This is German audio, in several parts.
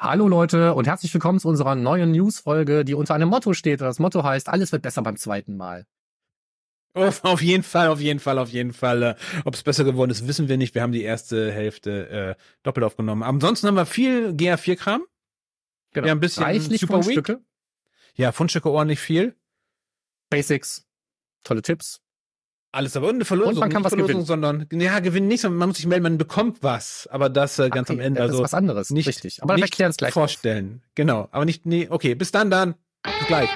Hallo Leute und herzlich willkommen zu unserer neuen News-Folge, die unter einem Motto steht. Das Motto heißt, alles wird besser beim zweiten Mal. Auf jeden Fall, auf jeden Fall, auf jeden Fall. Äh, Ob es besser geworden ist, wissen wir nicht. Wir haben die erste Hälfte äh, doppelt aufgenommen. Ansonsten haben wir viel GA4-Kram. Genau. Ja, ein bisschen Reichlich Super Fundstücke, Ja, Fundstücke ordentlich viel. Basics, tolle Tipps. Alles aber und eine Verlosung. Und man kann nicht was Verlosung, sondern ja, gewinnen nicht, sondern man muss sich melden, man bekommt was. Aber das äh, ganz Okay, am Ende. Das Also ist was anderes, nicht, richtig. Aber nicht erklären es gleich. vorstellen. Genau. Aber nicht, nee, okay, bis dann, dann. Bis gleich.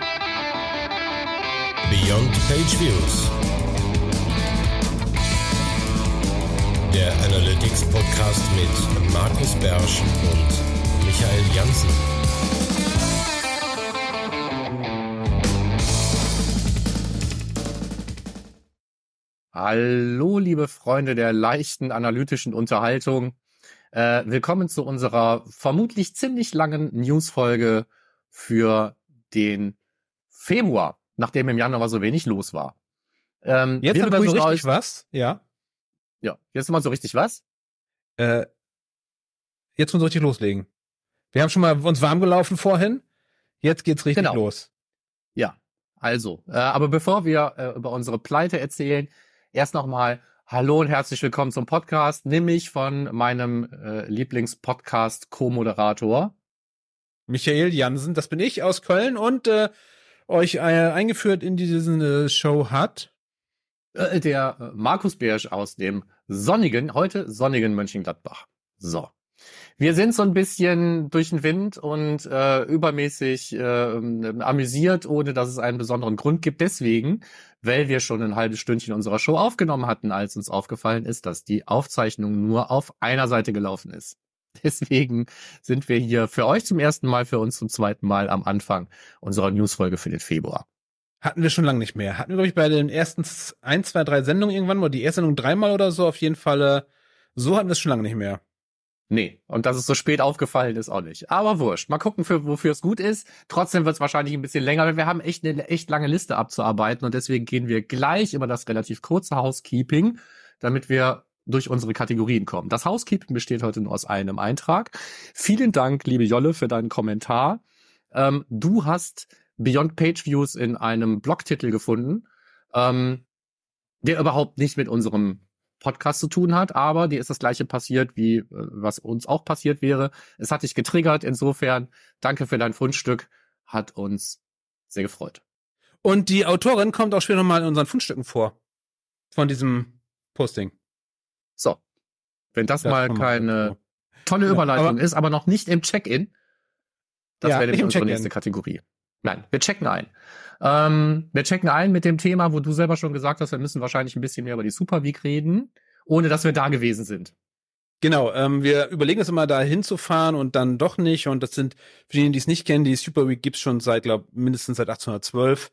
Beyond Page Views. Der Analytics Podcast mit Markus Bersch und Michael Janssen. Hallo, liebe Freunde der leichten analytischen Unterhaltung. Äh, willkommen zu unserer vermutlich ziemlich langen News-Folge für den Februar, nachdem im Januar so wenig los war. Ähm, Jetzt wir aber so richtig euch- was. Ja. Ja, jetzt mal so richtig was? Äh, jetzt müssen wir richtig loslegen. Wir haben schon mal uns warm gelaufen vorhin. Jetzt geht's richtig Genau. los. Ja, also, äh, aber bevor wir äh, über unsere Pleite erzählen, erst nochmal Hallo und herzlich willkommen zum Podcast, nämlich von meinem äh, Lieblingspodcast Co-Moderator. Michael Jansen, das bin ich aus Köln und äh, euch äh, eingeführt in diese Show hat. Äh, der äh, Markus Bersch aus dem sonnigen, heute sonnigen Mönchengladbach. So. Wir sind so ein bisschen durch den Wind und äh, übermäßig äh, amüsiert, ohne dass es einen besonderen Grund gibt. Deswegen, weil wir schon ein halbes Stündchen unserer Show aufgenommen hatten, als uns aufgefallen ist, dass die Aufzeichnung nur auf einer Seite gelaufen ist. Deswegen sind wir hier für euch zum ersten Mal, für uns zum zweiten Mal am Anfang unserer Newsfolge für den Februar. Hatten wir schon lange nicht mehr. Hatten wir, glaube ich, bei den ersten ein, zwei, drei Sendungen irgendwann mal, die erste Sendung dreimal oder so, auf jeden Fall, so hatten wir es schon lange nicht mehr. Nee, und dass es so spät aufgefallen ist, auch nicht. Aber wurscht. Mal gucken, für, wofür es gut ist. Trotzdem wird es wahrscheinlich ein bisschen länger, weil wir haben echt eine echt lange Liste abzuarbeiten und deswegen gehen wir gleich über das relativ kurze Housekeeping, damit wir durch unsere Kategorien kommen. Das Housekeeping besteht heute nur aus einem Eintrag. Vielen Dank, liebe Jolle, für deinen Kommentar. Ähm, du hast Beyond Page Views in einem Blogtitel gefunden, ähm, der überhaupt nicht mit unserem Podcast zu tun hat, aber dir ist das gleiche passiert, wie äh, was uns auch passiert wäre. Es hat dich getriggert, insofern danke für dein Fundstück, hat uns sehr gefreut. Und die Autorin kommt auch später nochmal in unseren Fundstücken vor. Von diesem Posting. So, wenn das, Das mal keine tolle Ja, Überleitung aber- ist, aber noch nicht im Check-in, das Ja, wäre nämlich unsere nächste Kategorie. Nein, wir checken ein. Ähm, wir checken ein mit dem Thema, wo du selber schon gesagt hast, wir müssen wahrscheinlich ein bisschen mehr über die Super Week reden, ohne dass wir da gewesen sind. Genau, ähm, wir überlegen es immer, da hinzufahren und dann doch nicht. Und das sind, für diejenigen, die es nicht kennen, die Super Week gibt's schon seit, glaube mindestens seit 1812.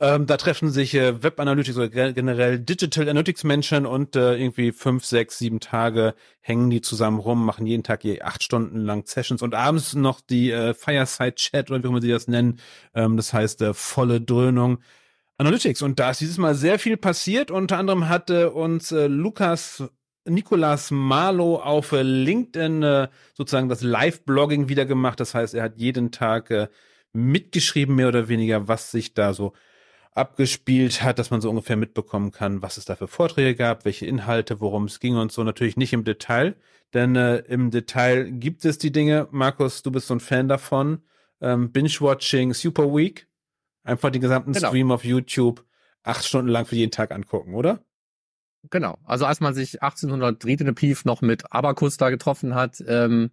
Ähm, da treffen sich äh, Web Analytics oder ge- generell Digital Analytics Menschen und äh, irgendwie fünf, sechs, sieben Tage hängen die zusammen rum, machen jeden Tag je acht Stunden lang Sessions und abends noch die äh, Fireside Chat oder wie auch immer sie das nennen. Ähm, das heißt äh, volle Dröhnung. Analytics. Und da ist dieses Mal sehr viel passiert. Unter anderem hatte uns äh, Lukas Nicolas Marlow auf äh, LinkedIn äh, sozusagen das Live-Blogging wieder gemacht. Das heißt, er hat jeden Tag äh, mitgeschrieben, mehr oder weniger, was sich da so abgespielt hat, dass man so ungefähr mitbekommen kann, was es da für Vorträge gab, welche Inhalte, worum es ging und so. Natürlich nicht im Detail, denn äh, im Detail gibt es die Dinge. Markus, du bist so ein Fan davon. Ähm, Binge-Watching Super Week. Einfach den gesamten Genau. Stream auf YouTube acht Stunden lang für jeden Tag angucken, oder? Genau. Also als man sich 1800 Riedene Pief noch mit Abacus da getroffen hat, ähm,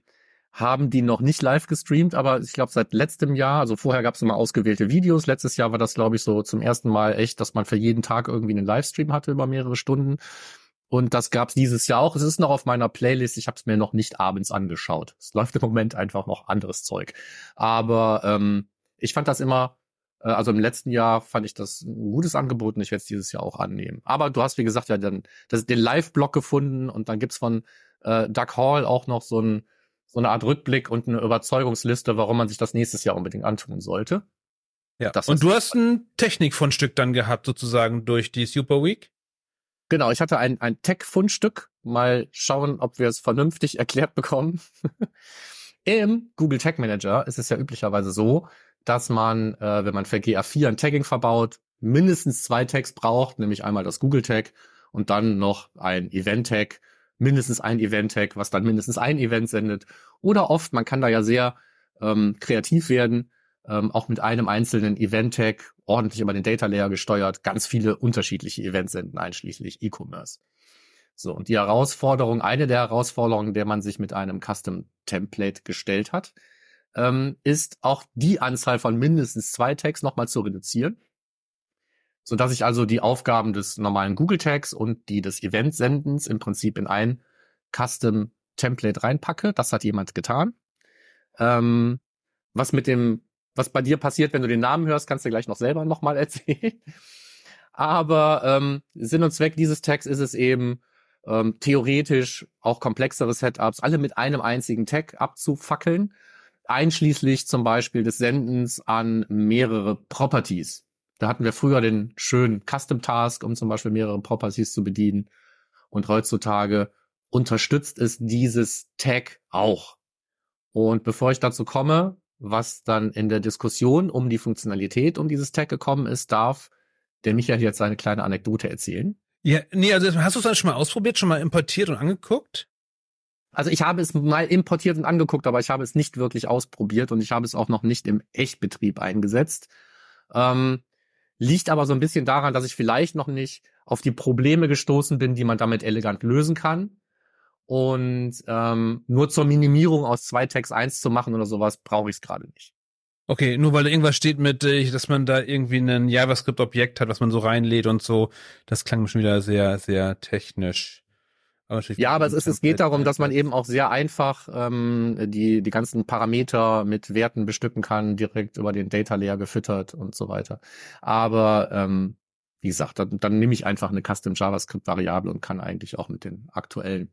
haben die noch nicht live gestreamt, aber ich glaube seit letztem Jahr, also vorher gab es immer ausgewählte Videos. Letztes Jahr war das, glaube ich, so zum ersten Mal echt, dass man für jeden Tag irgendwie einen Livestream hatte über mehrere Stunden. Und das gab es dieses Jahr auch. Es ist noch auf meiner Playlist. Ich habe es mir noch nicht abends angeschaut. Es läuft im Moment einfach noch anderes Zeug. Aber ähm, ich fand das immer, äh, also im letzten Jahr fand ich das ein gutes Angebot und ich werde es dieses Jahr auch annehmen. Aber du hast, wie gesagt, ja dann das, den Live-Blog gefunden und dann gibt's von äh, Doug Hall auch noch so, ein, so eine Art Rückblick und eine Überzeugungsliste, warum man sich das nächstes Jahr unbedingt antun sollte. Ja. Das und du hast ein Technikfundstück dann gehabt, sozusagen durch die Super Week. Genau, ich hatte ein, ein Tech-Fundstück. Mal schauen, ob wir es vernünftig erklärt bekommen. Im Google Tag Manager ist es ja üblicherweise so, dass man, äh, wenn man für GA4 ein Tagging verbaut, mindestens zwei Tags braucht, nämlich einmal das Google Tag und dann noch ein Event Tag, mindestens ein Event Tag, was dann mindestens ein Event sendet. Oder oft, man kann da ja sehr ähm, kreativ werden, ähm, auch mit einem einzelnen Event Tag ordentlich über den Data Layer gesteuert, ganz viele unterschiedliche Events senden, einschließlich E-Commerce. So, und die Herausforderung, eine der Herausforderungen, der man sich mit einem Custom Template gestellt hat, ähm, ist auch die Anzahl von mindestens zwei Tags nochmal zu reduzieren. So dass ich also die Aufgaben des normalen Google Tags und die des Event-Sendens im Prinzip in ein Custom Template reinpacke. Das hat jemand getan. Ähm, was mit dem, was bei dir passiert, wenn du den Namen hörst, kannst du gleich noch selber nochmal erzählen. Aber ähm, Sinn und Zweck dieses Tags ist es eben, ähm, theoretisch auch komplexere Setups alle mit einem einzigen Tag abzufackeln, einschließlich zum Beispiel des Sendens an mehrere Properties. Da hatten wir früher den schönen Custom Task, um zum Beispiel mehrere Properties zu bedienen. Und heutzutage unterstützt es dieses Tag auch. Und bevor ich dazu komme, was dann in der Diskussion um die Funktionalität um dieses Tag gekommen ist, darf der Michael jetzt eine kleine Anekdote erzählen. Ja, nee, also hast du es dann schon mal ausprobiert, schon mal importiert und angeguckt? Also ich habe es mal importiert und angeguckt, aber ich habe es nicht wirklich ausprobiert und ich habe es auch noch nicht im Echtbetrieb eingesetzt. Ähm, liegt aber so ein bisschen daran, dass ich vielleicht noch nicht auf die Probleme gestoßen bin, die man damit elegant lösen kann. Und ähm, nur zur Minimierung aus zwei Tags eins zu machen oder sowas, brauche ich es gerade nicht. Okay, nur weil irgendwas steht mit, äh, dass man da irgendwie ein JavaScript-Objekt hat, was man so reinlädt und so. Das klang schon wieder sehr, sehr technisch. Aber ja, aber es, ist, es geht darum, dass man eben auch sehr einfach ähm, die, die ganzen Parameter mit Werten bestücken kann, direkt über den Data Layer gefüttert und so weiter. Aber ähm, wie gesagt, dann, dann nehme ich einfach eine Custom JavaScript-Variable und kann eigentlich auch mit den aktuellen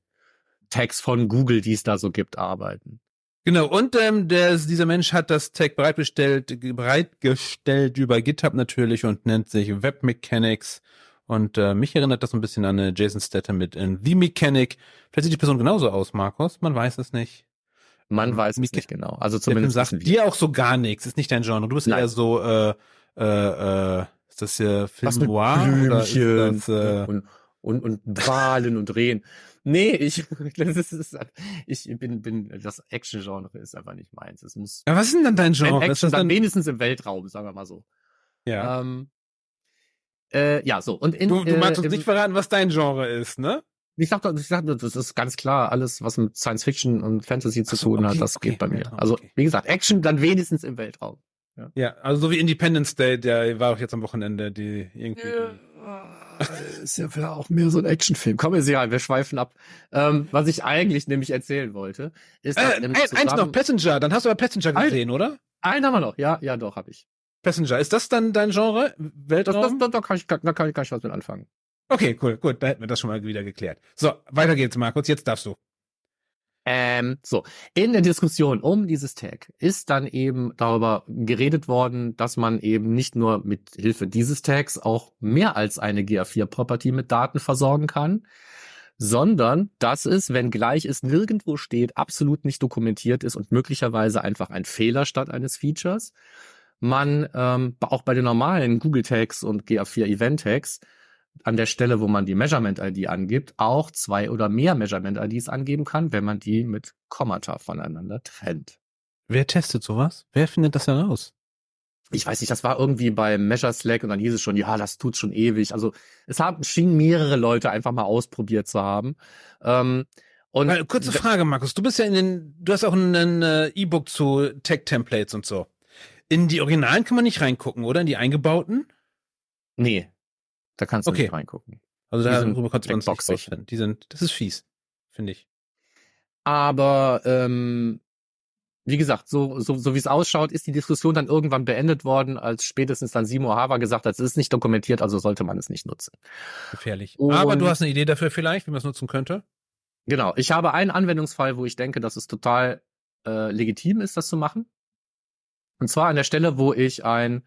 Tags von Google, die es da so gibt, arbeiten. Genau, und ähm, der, dieser Mensch hat das Tag bereitgestellt, bereitgestellt über GitHub natürlich und nennt sich Web Mechanics. Und äh, mich erinnert das ein bisschen an eine Jason Statham mit in The Mechanic. Vielleicht sieht die Person genauso aus, Markus. Man weiß es nicht. Man weiß es nicht genau. Also zumindest der sagt dir auch so gar nichts. Ist nicht dein Genre. Du bist Nein. eher so äh, äh, äh, ist das hier Film Noir oder ist das, äh, und, und, und Wahlen und Rehen. Nee, ich, das ist, ich bin, bin, das Action-Genre ist einfach nicht meins. Es muss. Ja, was ist denn dann dein Genre? Action, dann, dann wenigstens im Weltraum, sagen wir mal so. Ja. Ähm, äh, ja, so. Und in, du, du magst äh, uns nicht verraten, was dein Genre ist, ne? Ich dachte, ich dachte, das ist ganz klar, alles, was mit Science Fiction und Fantasy zu so, tun okay, hat, das okay, geht bei mir. Weltraum, also, wie gesagt, Action dann wenigstens im Weltraum. Ja. ja, also so wie Independence Day, der war auch jetzt am Wochenende, die irgendwie. Ja ist ja auch mehr so ein Actionfilm. Komm, ist ja, wir schweifen ab. Ähm, was ich eigentlich nämlich erzählen wollte, ist, äh, ein, eins noch, Passenger. Dann hast du aber Passenger gesehen, ein, oder? Einen haben wir noch. Ja, ja, doch, habe ich. Passenger. Ist das dann dein Genre? Weltraum? Das, das, da, kann ich, da kann ich gar nicht was mit anfangen. Okay, cool, gut. Da hätten wir das schon mal wieder geklärt. So, weiter geht's, Markus. Jetzt darfst du. Ähm, so, in der Diskussion um dieses Tag ist dann eben darüber geredet worden, dass man eben nicht nur mit Hilfe dieses Tags auch mehr als eine GA4-Property mit Daten versorgen kann, sondern dass es, wenn gleich es nirgendwo steht, absolut nicht dokumentiert ist und möglicherweise einfach ein Fehler statt eines Features, man ähm, auch bei den normalen Google Tags und GA4 Event Tags an der Stelle, wo man die Measurement-ID angibt, auch zwei oder mehr Measurement-IDs angeben kann, wenn man die mit Kommata voneinander trennt. Wer testet sowas? Wer findet das heraus? Ich weiß nicht, das war irgendwie bei Measure Slack und dann hieß es schon, ja, das tut schon ewig. Also es haben schienen mehrere Leute einfach mal ausprobiert zu haben. Ähm, und Weil, kurze Frage, Markus, du bist ja in den, du hast auch ein äh, E-Book zu Tech-Templates und so. In die Originalen kann man nicht reingucken, oder? In die eingebauten? Nee, da kannst du okay. nicht reingucken. Also darüber kannst du uns nicht vorstellen. Die sind, das ist fies, finde ich. Aber ähm, wie gesagt, so, so, so wie es ausschaut, ist die Diskussion dann irgendwann beendet worden, als spätestens dann Simo Hava gesagt hat, es ist nicht dokumentiert, also sollte man es nicht nutzen. Gefährlich. Und Aber du hast eine Idee dafür vielleicht, wie man es nutzen könnte? Genau. Ich habe einen Anwendungsfall, wo ich denke, dass es total äh, legitim ist, das zu machen. Und zwar an der Stelle, wo ich ein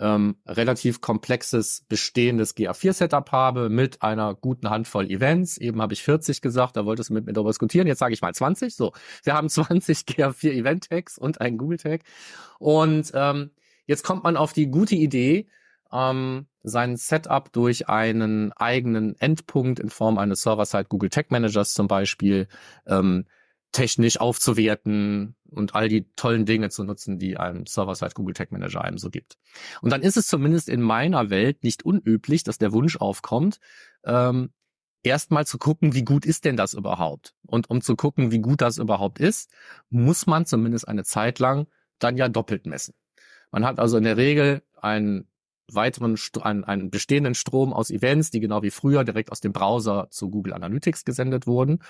ähm, relativ komplexes bestehendes GA4-Setup habe mit einer guten Handvoll Events. Eben habe ich 40 gesagt, da wolltest du mit mir darüber diskutieren. Jetzt sage ich mal 20. So, wir haben 20 GA4 Event-Tags und einen Google-Tag. Und ähm, jetzt kommt man auf die gute Idee, ähm, sein Setup durch einen eigenen Endpunkt in Form eines Server-Side Google Tag Managers zum Beispiel ähm, technisch aufzuwerten und all die tollen Dinge zu nutzen, die ein Server-Side Google Tag Manager einem so gibt. Und dann ist es zumindest in meiner Welt nicht unüblich, dass der Wunsch aufkommt, ähm, erstmal zu gucken, wie gut ist denn das überhaupt? Und um zu gucken, wie gut das überhaupt ist, muss man zumindest eine Zeit lang dann ja doppelt messen. Man hat also in der Regel einen weiteren, einen, einen bestehenden Strom aus Events, die genau wie früher direkt aus dem Browser zu Google Analytics gesendet wurden.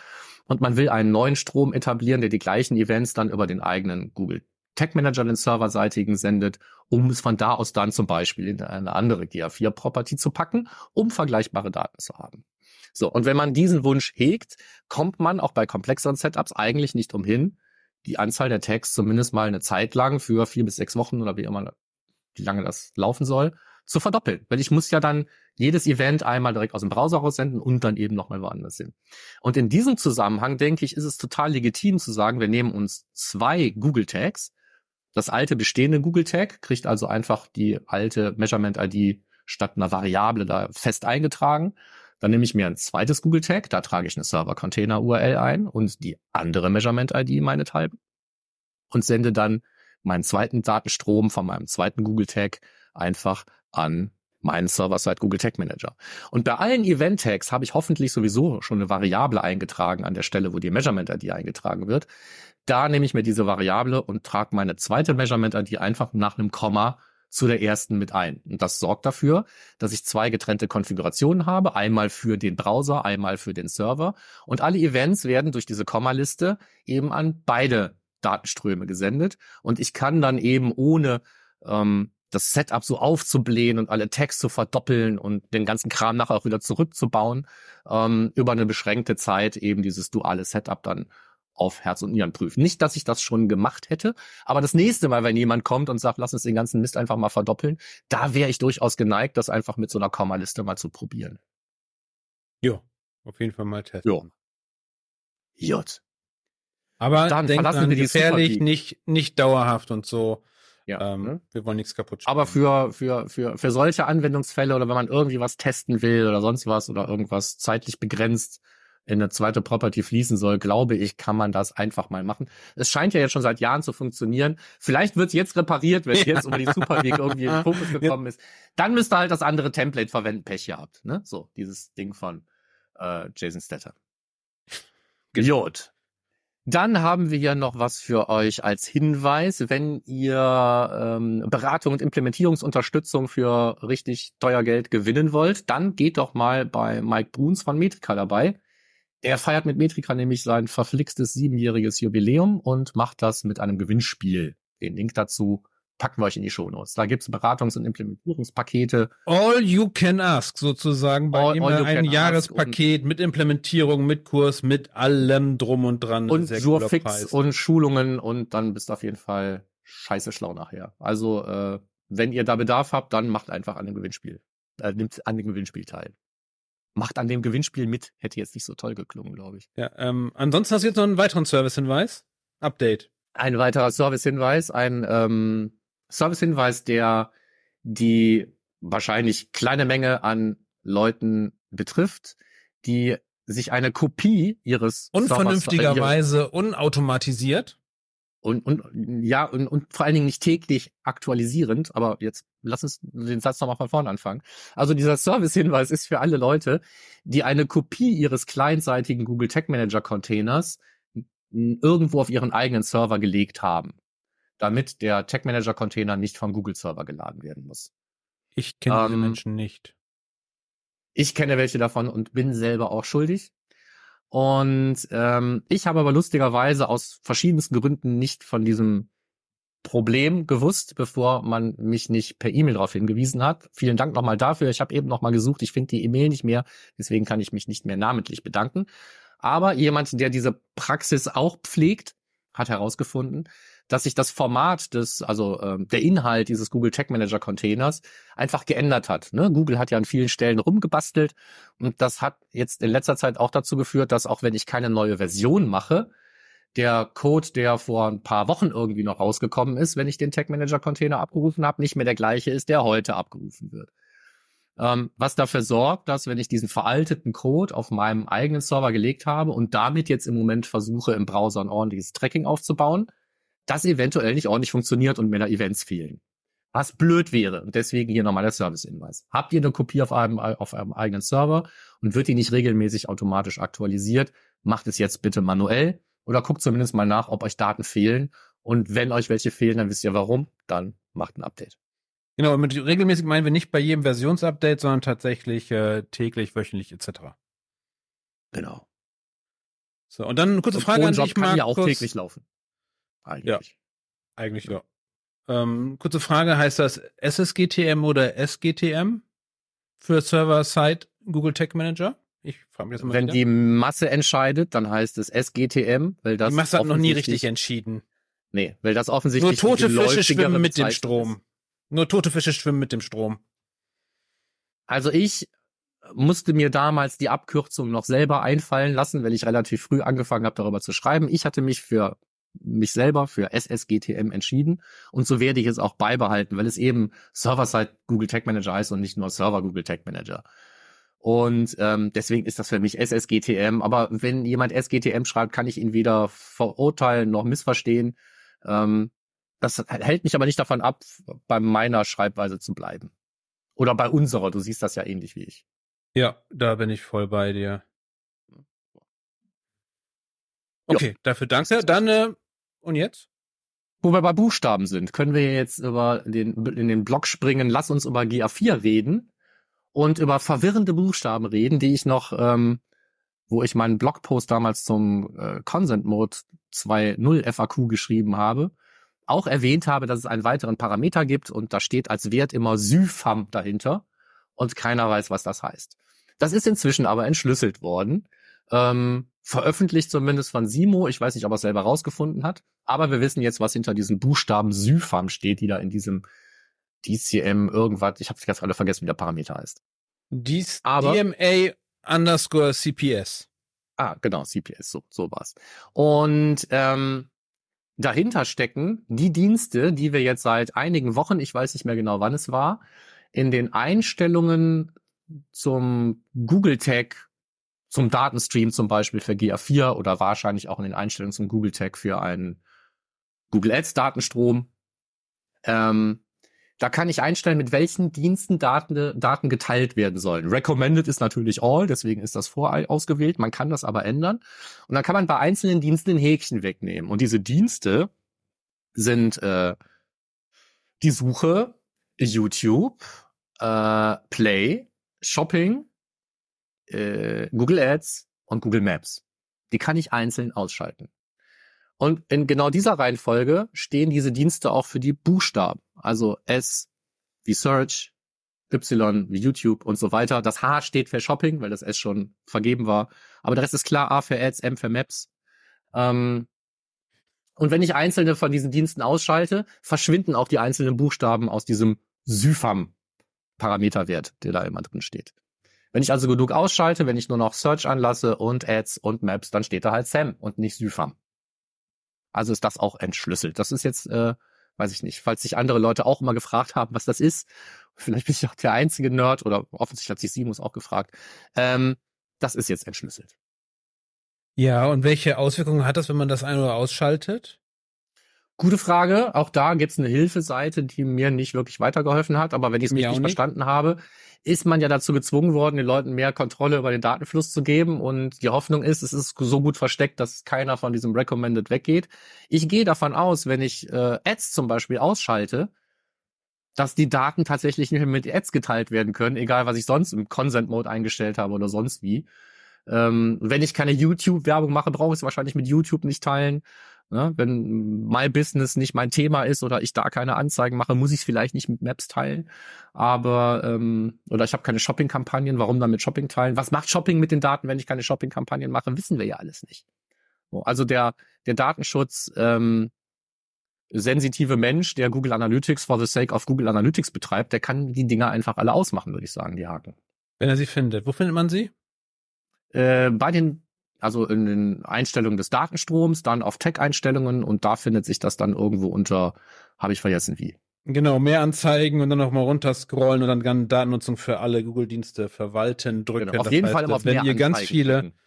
Und man will einen neuen Strom etablieren, der die gleichen Events dann über den eigenen Google Tag Manager, den serverseitigen, sendet, um es von da aus dann zum Beispiel in eine andere GA4-Property zu packen, um vergleichbare Daten zu haben. So, und wenn man diesen Wunsch hegt, kommt man auch bei komplexeren Setups eigentlich nicht umhin, die Anzahl der Tags zumindest mal eine Zeit lang für vier bis sechs Wochen oder wie immer, wie lange das laufen soll, zu verdoppeln. Weil ich muss ja dann jedes Event einmal direkt aus dem Browser raussenden und dann eben nochmal woanders hin. Und in diesem Zusammenhang, denke ich, ist es total legitim zu sagen, wir nehmen uns zwei Google Tags. Das alte bestehende Google Tag kriegt also einfach die alte Measurement ID statt einer Variable da fest eingetragen. Dann nehme ich mir ein zweites Google Tag, da trage ich eine Server Container URL ein und die andere Measurement ID meinethalben und sende dann meinen zweiten Datenstrom von meinem zweiten Google Tag einfach an meinen Server-Side Google Tag Manager. Und bei allen Event Tags habe ich hoffentlich sowieso schon eine Variable eingetragen an der Stelle, wo die Measurement ID eingetragen wird. Da nehme ich mir diese Variable und trage meine zweite Measurement ID einfach nach einem Komma zu der ersten mit ein. Und das sorgt dafür, dass ich zwei getrennte Konfigurationen habe, einmal für den Browser, einmal für den Server. Und alle Events werden durch diese Kommaliste eben an beide Datenströme gesendet. Und ich kann dann eben ohne ähm, das Setup so aufzublähen und alle Tags zu verdoppeln und den ganzen Kram nachher auch wieder zurückzubauen, ähm, über eine beschränkte Zeit eben dieses duale Setup dann auf Herz und Nieren prüfen. Nicht, dass ich das schon gemacht hätte, aber das nächste Mal, wenn jemand kommt und sagt, lass uns den ganzen Mist einfach mal verdoppeln, da wäre ich durchaus geneigt, das einfach mit so einer Kommaliste mal zu probieren. Jo, auf jeden Fall mal testen. Jo. Jut. Aber Dann denk verlassen wir die gefährlich, nicht, nicht dauerhaft und so. Ja. ähm, ne? Wir wollen nichts kaputt spielen. Aber für, für, für, für solche Anwendungsfälle oder wenn man irgendwie was testen will oder sonst was oder irgendwas zeitlich begrenzt in eine zweite Property fließen soll, glaube ich, kann man das einfach mal machen. Es scheint ja jetzt schon seit Jahren zu funktionieren. Vielleicht wird es jetzt repariert, wenn es jetzt über die Super League irgendwie in den Fokus gekommen ist. Dann müsst ihr halt das andere Template verwenden, Pech gehabt. Ne? So, dieses Ding von äh, Jason Statter. Gut. Dann haben wir ja noch was für euch als Hinweis, wenn ihr ähm, Beratung und Implementierungsunterstützung für richtig teuer Geld gewinnen wollt, dann geht doch mal bei Mike Bruns von Metrica dabei. Er feiert mit Metrica nämlich sein verflixtes siebenjähriges Jubiläum und macht das mit einem Gewinnspiel. Den Link dazu packen wir euch in die Shownotes. Da gibt's Beratungs- und Implementierungspakete. All you can ask sozusagen bei All- ihm all you ein Jahrespaket mit Implementierung, mit Kurs, mit allem drum und dran. und Preis. und Schulungen und dann bist du auf jeden Fall scheiße schlau nachher. Also äh, wenn ihr da Bedarf habt, dann macht einfach an dem Gewinnspiel, äh, nimmt an dem Gewinnspiel teil. Macht an dem Gewinnspiel mit. Hätte jetzt nicht so toll geklungen, glaube ich. Ja, ähm, ansonsten hast du jetzt noch einen weiteren Service-Hinweis. Update. Ein weiterer Servicehinweis, ein ähm, Servicehinweis, der die wahrscheinlich kleine Menge an Leuten betrifft, die sich eine Kopie ihres Unvernünftigerweise unautomatisiert. und, und ja und, und vor allen Dingen nicht täglich aktualisierend, aber jetzt lass uns den Satz nochmal von vorne anfangen. Also dieser Service-Hinweis ist für alle Leute, die eine Kopie ihres clientseitigen Google Tag Manager Containers irgendwo auf ihren eigenen Server gelegt haben, damit der Tag Manager Container nicht vom Google Server geladen werden muss. Ich kenne diese Ähm, Menschen nicht. Ich kenne welche davon und bin selber auch schuldig. Und ähm, ich habe aber lustigerweise aus verschiedensten Gründen nicht von diesem Problem gewusst, bevor man mich nicht per E-Mail darauf hingewiesen hat. Vielen Dank nochmal dafür. Ich habe eben nochmal gesucht, ich finde die E-Mail nicht mehr, deswegen kann ich mich nicht mehr namentlich bedanken. Aber jemand, der diese Praxis auch pflegt, hat herausgefunden, dass sich das Format des, also ähm, der Inhalt dieses Google Tag Manager Containers einfach geändert hat. Ne? Google hat ja an vielen Stellen rumgebastelt und das hat jetzt in letzter Zeit auch dazu geführt, dass auch wenn ich keine neue Version mache, der Code, der vor ein paar Wochen irgendwie noch rausgekommen ist, wenn ich den Tag Manager Container abgerufen habe, nicht mehr der gleiche ist, der heute abgerufen wird. Ähm, was dafür sorgt, dass wenn ich diesen veralteten Code auf meinem eigenen Server gelegt habe und damit jetzt im Moment versuche, im Browser ein ordentliches Tracking aufzubauen, das eventuell nicht ordentlich funktioniert und mir da Events fehlen. Was blöd wäre. Und deswegen hier nochmal der Service-Hinweis. Habt ihr eine Kopie auf einem, auf eurem eigenen Server und wird die nicht regelmäßig automatisch aktualisiert, macht es jetzt bitte manuell oder guckt zumindest mal nach, ob euch Daten fehlen. Und wenn euch welche fehlen, dann wisst ihr warum, dann macht ein Update. Genau, mit regelmäßig meinen wir nicht bei jedem Versionsupdate, sondern tatsächlich äh, täglich, wöchentlich etc. Genau. So, und dann eine kurze Und Frage an dich, kann Markus. ja auch täglich laufen. Eigentlich. Eigentlich, ja. Ähm, kurze Frage, heißt das SSGTM oder SGTM für Server-Side Google Tag Manager? Ich frage mich das immer Wenn wieder. die Masse entscheidet, dann heißt es SGTM, weil das die Masse hat noch nie richtig entschieden. Nee, weil das Nur offensichtlich tote die Fische schwimmen mit dem Strom. ist. Nur tote Fische schwimmen mit dem Strom. Also ich musste mir damals die Abkürzung noch selber einfallen lassen, weil ich relativ früh angefangen habe, darüber zu schreiben. Ich hatte mich für mich selber für SSGTM entschieden und so werde ich es auch beibehalten, weil es eben Server-Side Google Tag Manager heißt und nicht nur Server Google Tag Manager. Und ähm, deswegen ist das für mich SSGTM. Aber wenn jemand SGTM schreibt, kann ich ihn weder verurteilen noch missverstehen. Ähm, das hält mich aber nicht davon ab, bei meiner Schreibweise zu bleiben. Oder bei unserer, du siehst das ja ähnlich wie ich. Ja, da bin ich voll bei dir. Okay, dafür danke. Dann, äh, und jetzt? Wo wir bei Buchstaben sind, können wir jetzt über den, in den Blog springen, lass uns über GA4 reden und über verwirrende Buchstaben reden, die ich noch, ähm, wo ich meinen Blogpost damals zum äh, Consent Mode 2.0 FAQ geschrieben habe, auch erwähnt habe, dass es einen weiteren Parameter gibt und da steht als Wert immer Syfam dahinter und keiner weiß, was das heißt. Das ist inzwischen aber entschlüsselt worden. Ähm, veröffentlicht zumindest von Simo. Ich weiß nicht, ob er es selber rausgefunden hat. Aber wir wissen jetzt, was hinter diesen Buchstaben Syfam steht, die da in diesem DCM irgendwas, ich habe ganz alle vergessen, wie der Parameter heißt. Dies Aber- DMA underscore CPS. Ah, genau, CPS, so, so war's. Und ähm, dahinter stecken die Dienste, die wir jetzt seit einigen Wochen, ich weiß nicht mehr genau, wann es war, in den Einstellungen zum Google Tag, zum Datenstream zum Beispiel für GA4 oder wahrscheinlich auch in den Einstellungen zum Google Tag für einen Google Ads Datenstrom. Ähm, da kann ich einstellen, mit welchen Diensten Daten, Daten geteilt werden sollen. Recommended ist natürlich all, deswegen ist das vorausgewählt. Man kann das aber ändern. Und dann kann man bei einzelnen Diensten ein Häkchen wegnehmen. Und diese Dienste sind äh, die Suche, YouTube, äh, Play, Shopping, äh, Google Ads und Google Maps. Die kann ich einzeln ausschalten. Und in genau dieser Reihenfolge stehen diese Dienste auch für die Buchstaben. Also S wie Search, Y wie YouTube und so weiter. Das H steht für Shopping, weil das S schon vergeben war. Aber der Rest ist klar. A für Ads, M für Maps. Ähm, und wenn ich einzelne von diesen Diensten ausschalte, verschwinden auch die einzelnen Buchstaben aus diesem Syfam-Parameterwert, der da immer drin steht. Wenn ich also genug ausschalte, wenn ich nur noch Search anlasse und Ads und Maps, dann steht da halt Sam und nicht Syfam. Also ist das auch entschlüsselt. Das ist jetzt, äh, weiß ich nicht, falls sich andere Leute auch immer gefragt haben, was das ist. Vielleicht bin ich auch der einzige Nerd oder offensichtlich hat sich Simus auch gefragt. Ähm, das ist jetzt entschlüsselt. Ja, und welche Auswirkungen hat das, wenn man das ein- oder ausschaltet? Gute Frage. Auch da gibt's eine Hilfeseite, die mir nicht wirklich weitergeholfen hat. Aber wenn ich es Mir richtig verstanden habe, ist man ja dazu gezwungen worden, den Leuten mehr Kontrolle über den Datenfluss zu geben. Und die Hoffnung ist, es ist so gut versteckt, dass keiner von diesem Recommended weggeht. Ich gehe davon aus, wenn ich äh, Ads zum Beispiel ausschalte, dass die Daten tatsächlich nicht mehr mit Ads geteilt werden können, egal was ich sonst im Consent-Mode eingestellt habe oder sonst wie. Ähm, wenn ich keine YouTube-Werbung mache, brauche ich es wahrscheinlich mit YouTube nicht teilen. Ne? Wenn My Business nicht mein Thema ist oder ich da keine Anzeigen mache, muss ich es vielleicht nicht mit Maps teilen. Aber, ähm, oder ich habe keine Shopping-Kampagnen, warum dann mit Shopping teilen? Was macht Shopping mit den Daten, wenn ich keine Shopping-Kampagnen mache? Wissen wir ja alles nicht. So, also der, der Datenschutz ähm, sensitive Mensch, der Google Analytics for the sake of Google Analytics betreibt, der kann die Dinger einfach alle ausmachen, würde ich sagen, die Haken. Wenn er sie findet. Wo findet man sie? Äh, bei den, also in den Einstellungen des Datenstroms, dann auf Tech-Einstellungen und da findet sich das dann irgendwo unter, habe ich vergessen wie. Genau, mehr anzeigen und dann nochmal runterscrollen und dann Datennutzung für alle Google-Dienste verwalten, drücken. Genau, auf jeden das Fall heißt, immer auf wenn mehr ihr ganz Anzeigen viele, klicken.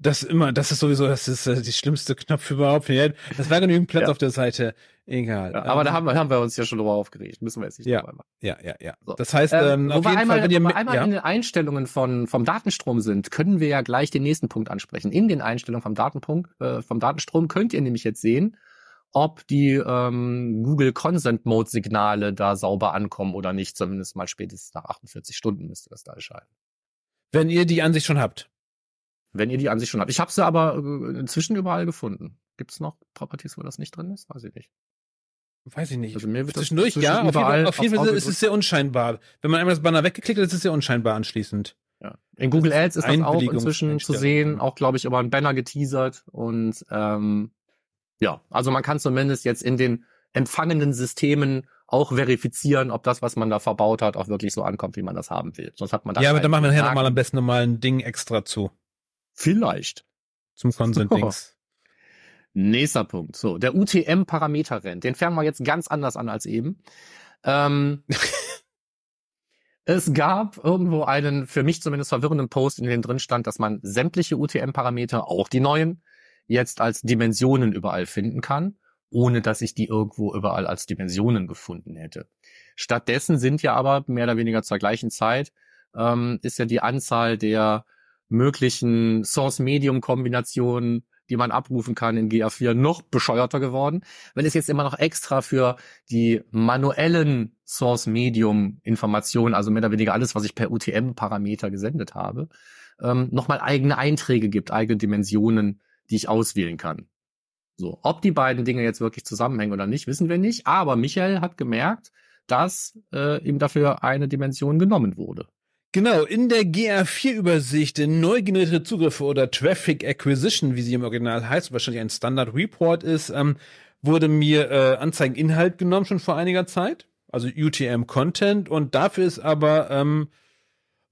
Das immer, das ist sowieso, das ist äh, die schlimmste Knopf überhaupt. Das war genügend Platz Ja. auf der Seite. Egal. Ja, aber Ähm, da haben wir, haben wir uns ja schon drüber aufgeregt. Müssen wir jetzt nicht Ja. dabei machen. ja, ja, ja. So. Das heißt, Ähm, ähm, auf jeden einmal, Fall, wenn ihr wo wir einmal ja. in den Einstellungen von, vom Datenstrom sind, können wir ja gleich den nächsten Punkt ansprechen. In den Einstellungen vom Datenpunkt, äh, vom Datenstrom könnt ihr nämlich jetzt sehen, ob die ähm, Google Consent Mode Signale da sauber ankommen oder nicht. Zumindest mal spätestens nach 48 Stunden müsste das da erscheinen. wenn ihr die Ansicht schon habt. Wenn ihr die Ansicht schon habt. Ich habe sie aber äh, inzwischen überall gefunden. Gibt es noch Properties, wo das nicht drin ist? Weiß ich nicht. Weiß ich nicht. Also mir wird das Zwischendurch, zwischen ja, auf jeden auf jeden Fall ist es sehr unscheinbar. Wenn man einmal das Banner weggeklickt hat, ist es sehr unscheinbar anschließend. Ja. In Google Ads ist das auch inzwischen zu sehen, auch glaube ich über einen Banner geteasert und ähm, ja, also man kann zumindest jetzt in den empfangenden Systemen auch verifizieren, ob das, was man da verbaut hat, auch wirklich so ankommt, wie man das haben will. Sonst hat man da Ja, aber dann machen wir nachher nochmal am besten nochmal ein Ding extra zu. Vielleicht. Zum Consent-Dings. Nächster Punkt. So, der UTM-Parameter-Renn. Den fangen wir jetzt ganz anders an als eben. Ähm, es gab irgendwo einen, für mich zumindest verwirrenden Post, in dem drin stand, dass man sämtliche UTM-Parameter, auch die neuen, jetzt als Dimensionen überall finden kann, ohne dass ich die irgendwo überall als Dimensionen gefunden hätte. Stattdessen sind ja aber mehr oder weniger zur gleichen Zeit, ähm, ist ja die Anzahl der möglichen Source-Medium-Kombinationen, die man abrufen kann in GA4, noch bescheuerter geworden, weil es jetzt immer noch extra für die manuellen Source-Medium-Informationen, also mehr oder weniger alles, was ich per UTM-Parameter gesendet habe, ähm, nochmal eigene Einträge gibt, eigene Dimensionen, die ich auswählen kann. So, ob die beiden Dinge jetzt wirklich zusammenhängen oder nicht, wissen wir nicht. Aber Michael hat gemerkt, dass äh, ihm dafür eine Dimension genommen wurde. Genau, in der GA4-Übersicht neu generierte Zugriffe oder Traffic Acquisition, wie sie im Original heißt, wahrscheinlich ein Standard Report ist, ähm, wurde mir äh, Anzeigeninhalt genommen schon vor einiger Zeit, also UTM Content und dafür ist aber ähm,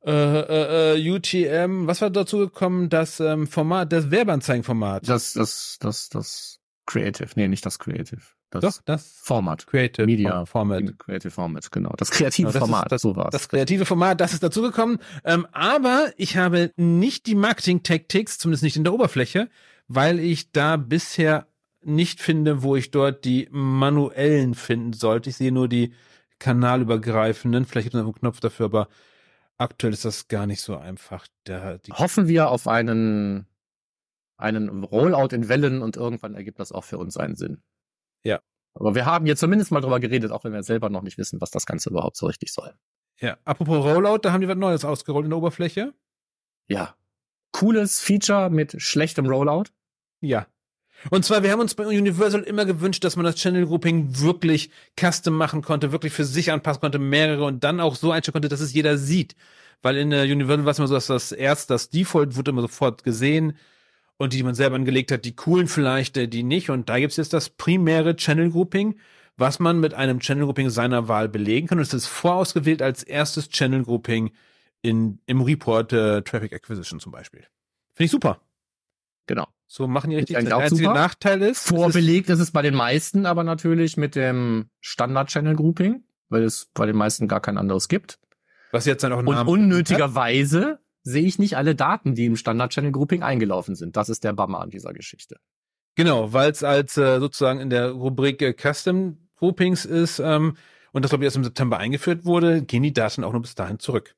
äh, äh, äh, UTM, was war dazu gekommen, das ähm, Format, das Werbeanzeigenformat. Das, das, das, das Creative, nee, nicht das Creative. Das Doch, das Format. Creative Media Format. Creative Format, genau. Das kreative Genau, das ist Format, das- so war's. Das kreative Format, das ist dazugekommen. Ähm, aber ich habe nicht die Marketing-Tactics, zumindest nicht in der Oberfläche, weil ich da bisher nicht finde, wo ich dort die manuellen finden sollte. Ich sehe nur die kanalübergreifenden. Vielleicht gibt es noch einen Knopf dafür, aber aktuell ist das gar nicht so einfach. Der, Hoffen wir auf einen, einen Rollout in Wellen und irgendwann ergibt das auch für uns einen Sinn. Ja. Aber wir haben jetzt zumindest mal drüber geredet, auch wenn wir selber noch nicht wissen, was das Ganze überhaupt so richtig soll. ja. Apropos Rollout, da haben die was Neues ausgerollt in der Oberfläche. Ja. Cooles Feature mit schlechtem Rollout. Ja. Und zwar, wir haben uns bei Universal immer gewünscht, dass man das Channel Grouping wirklich custom machen konnte, wirklich für sich anpassen konnte, mehrere und dann auch so einstellen konnte, dass es jeder sieht. Weil in der Universal war es immer so, dass das erst das Default wurde immer sofort gesehen und die, die man selber angelegt hat, die coolen vielleicht, äh, die nicht. Und da gibt's jetzt das primäre Channel Grouping, was man mit einem Channel Grouping seiner Wahl belegen kann. Und es ist vorausgewählt als erstes Channel Grouping in, im Report äh, Traffic Acquisition zum Beispiel. Finde ich super. Genau. So machen die richtig. Der auch einzige super. Nachteil ist, Vorbelegt ist es bei den meisten aber natürlich mit dem Standard-Channel-Grouping, weil es bei den meisten gar kein anderes gibt. was jetzt dann auch Und Namen unnötigerweise sehe ich nicht alle Daten, die im Standard-Channel-Grouping eingelaufen sind. Das ist der Bummer an dieser Geschichte. Genau, weil es als äh, sozusagen in der Rubrik äh, Custom Groupings ist ähm, und das glaube ich erst im September eingeführt wurde, gehen die Daten auch nur bis dahin zurück.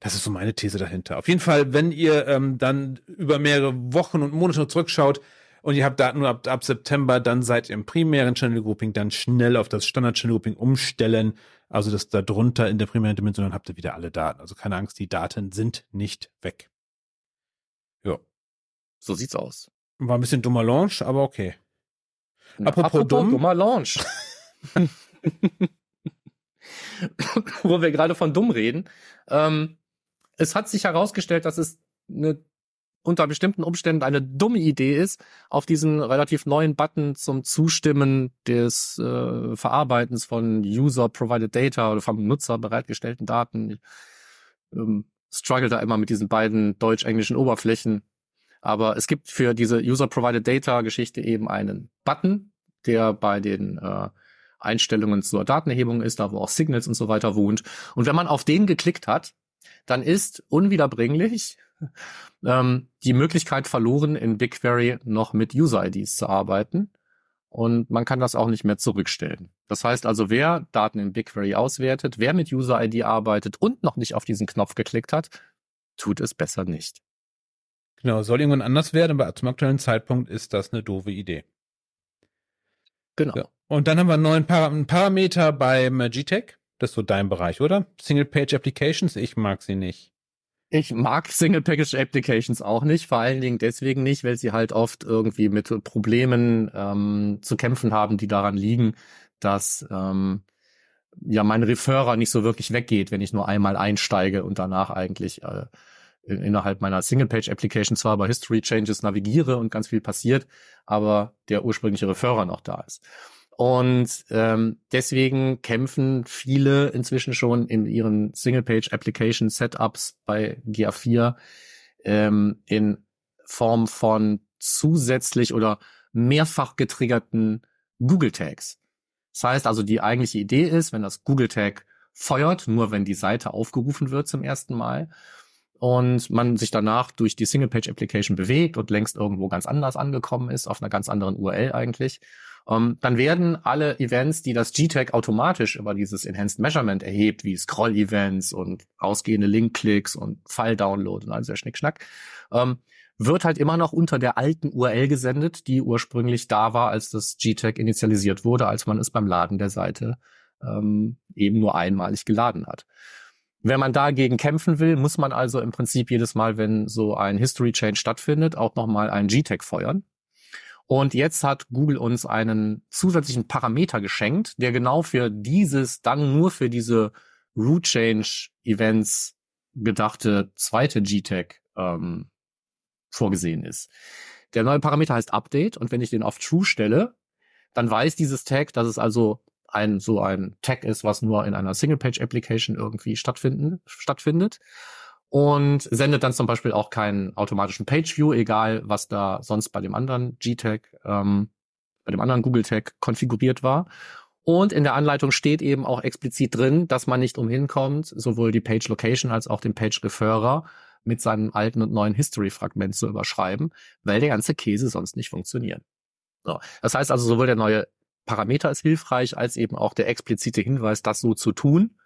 Das ist so meine These dahinter. Auf jeden Fall, wenn ihr ähm, dann über mehrere Wochen und Monate zurückschaut und ihr habt Daten nur ab, ab September, dann seid ihr im primären Channel Grouping dann schnell auf das Standard Channel Grouping umstellen. Also das da drunter in der primären Dimension, dann habt ihr wieder alle Daten. Also keine Angst, die Daten sind nicht weg. Ja. So sieht's aus. War ein bisschen dummer Launch, aber okay. Apropos dumm. dummer Launch. Wo wir gerade von dumm reden. Ähm, es hat sich herausgestellt, dass es eine unter bestimmten Umständen eine dumme Idee ist, auf diesen relativ neuen Button zum Zustimmen des äh, Verarbeitens von User-Provided Data oder vom Nutzer bereitgestellten Daten. ähm, struggle da immer mit diesen beiden deutsch-englischen Oberflächen. Aber es gibt für diese User-Provided Data-Geschichte eben einen Button, der bei den äh, Einstellungen zur Datenerhebung ist, da wo auch Signals und so weiter wohnt. Und wenn man auf den geklickt hat, dann ist unwiederbringlich ähm, die Möglichkeit verloren, in BigQuery noch mit User-IDs zu arbeiten. Und man kann das auch nicht mehr zurückstellen. Das heißt also, wer Daten in BigQuery auswertet, wer mit User-ID arbeitet und noch nicht auf diesen Knopf geklickt hat, tut es besser nicht. Genau, soll irgendwann anders werden, aber zum aktuellen Zeitpunkt ist das eine doofe Idee. Genau. Ja. Und dann haben wir einen neuen Par einen Parameter beim GTEC. Das ist so dein Bereich, oder? Single Page Applications, ich mag sie nicht. Ich mag Single-Package Applications auch nicht, vor allen Dingen deswegen nicht, weil sie halt oft irgendwie mit Problemen ähm, zu kämpfen haben, die daran liegen, dass ähm, ja mein Referrer nicht so wirklich weggeht, wenn ich nur einmal einsteige und danach eigentlich äh, innerhalb meiner Single-Page-Application zwar bei History Changes navigiere und ganz viel passiert, aber der ursprüngliche Referrer noch da ist. Und ähm, deswegen kämpfen viele inzwischen schon in ihren Single-Page-Application-Setups bei GA4 ähm, in Form von zusätzlich oder mehrfach getriggerten Google-Tags. Das heißt also, die eigentliche Idee ist, wenn das Google-Tag feuert, nur wenn die Seite aufgerufen wird zum ersten Mal und man sich danach durch die Single-Page-Application bewegt und längst irgendwo ganz anders angekommen ist, auf einer ganz anderen URL eigentlich, ähm, dann werden alle Events, die das GTAG automatisch über dieses Enhanced Measurement erhebt, wie Scroll-Events und ausgehende Link-Klicks und File-Download und all dieser Schnickschnack, ähm, wird halt immer noch unter der alten URL gesendet, die ursprünglich da war, als das GTAG initialisiert wurde, als man es beim Laden der Seite ähm, eben nur einmalig geladen hat. Wenn man dagegen kämpfen will, muss man also im Prinzip jedes Mal, wenn so ein History Change stattfindet, auch nochmal ein GTAG feuern. Und jetzt hat Google uns einen zusätzlichen Parameter geschenkt, der genau für dieses, dann nur für diese Root Change Events gedachte zweite GTAG ähm, vorgesehen ist. Der neue Parameter heißt Update und wenn ich den auf True stelle, dann weiß dieses Tag, dass es also ein so ein Tag ist, was nur in einer Single-Page-Application irgendwie stattfinden, stattfindet und sendet dann zum Beispiel auch keinen automatischen Page-View, egal was da sonst bei dem anderen G-Tag, ähm, bei dem anderen Google-Tag konfiguriert war. Und in der Anleitung steht eben auch explizit drin, dass man nicht umhin kommt, sowohl die Page Location als auch den Page Referrer mit seinem alten und neuen History-Fragment zu überschreiben, weil der ganze Käse sonst nicht funktioniert. So. Das heißt also, sowohl der neue Parameter ist hilfreich, als eben auch der explizite Hinweis, das so zu tun,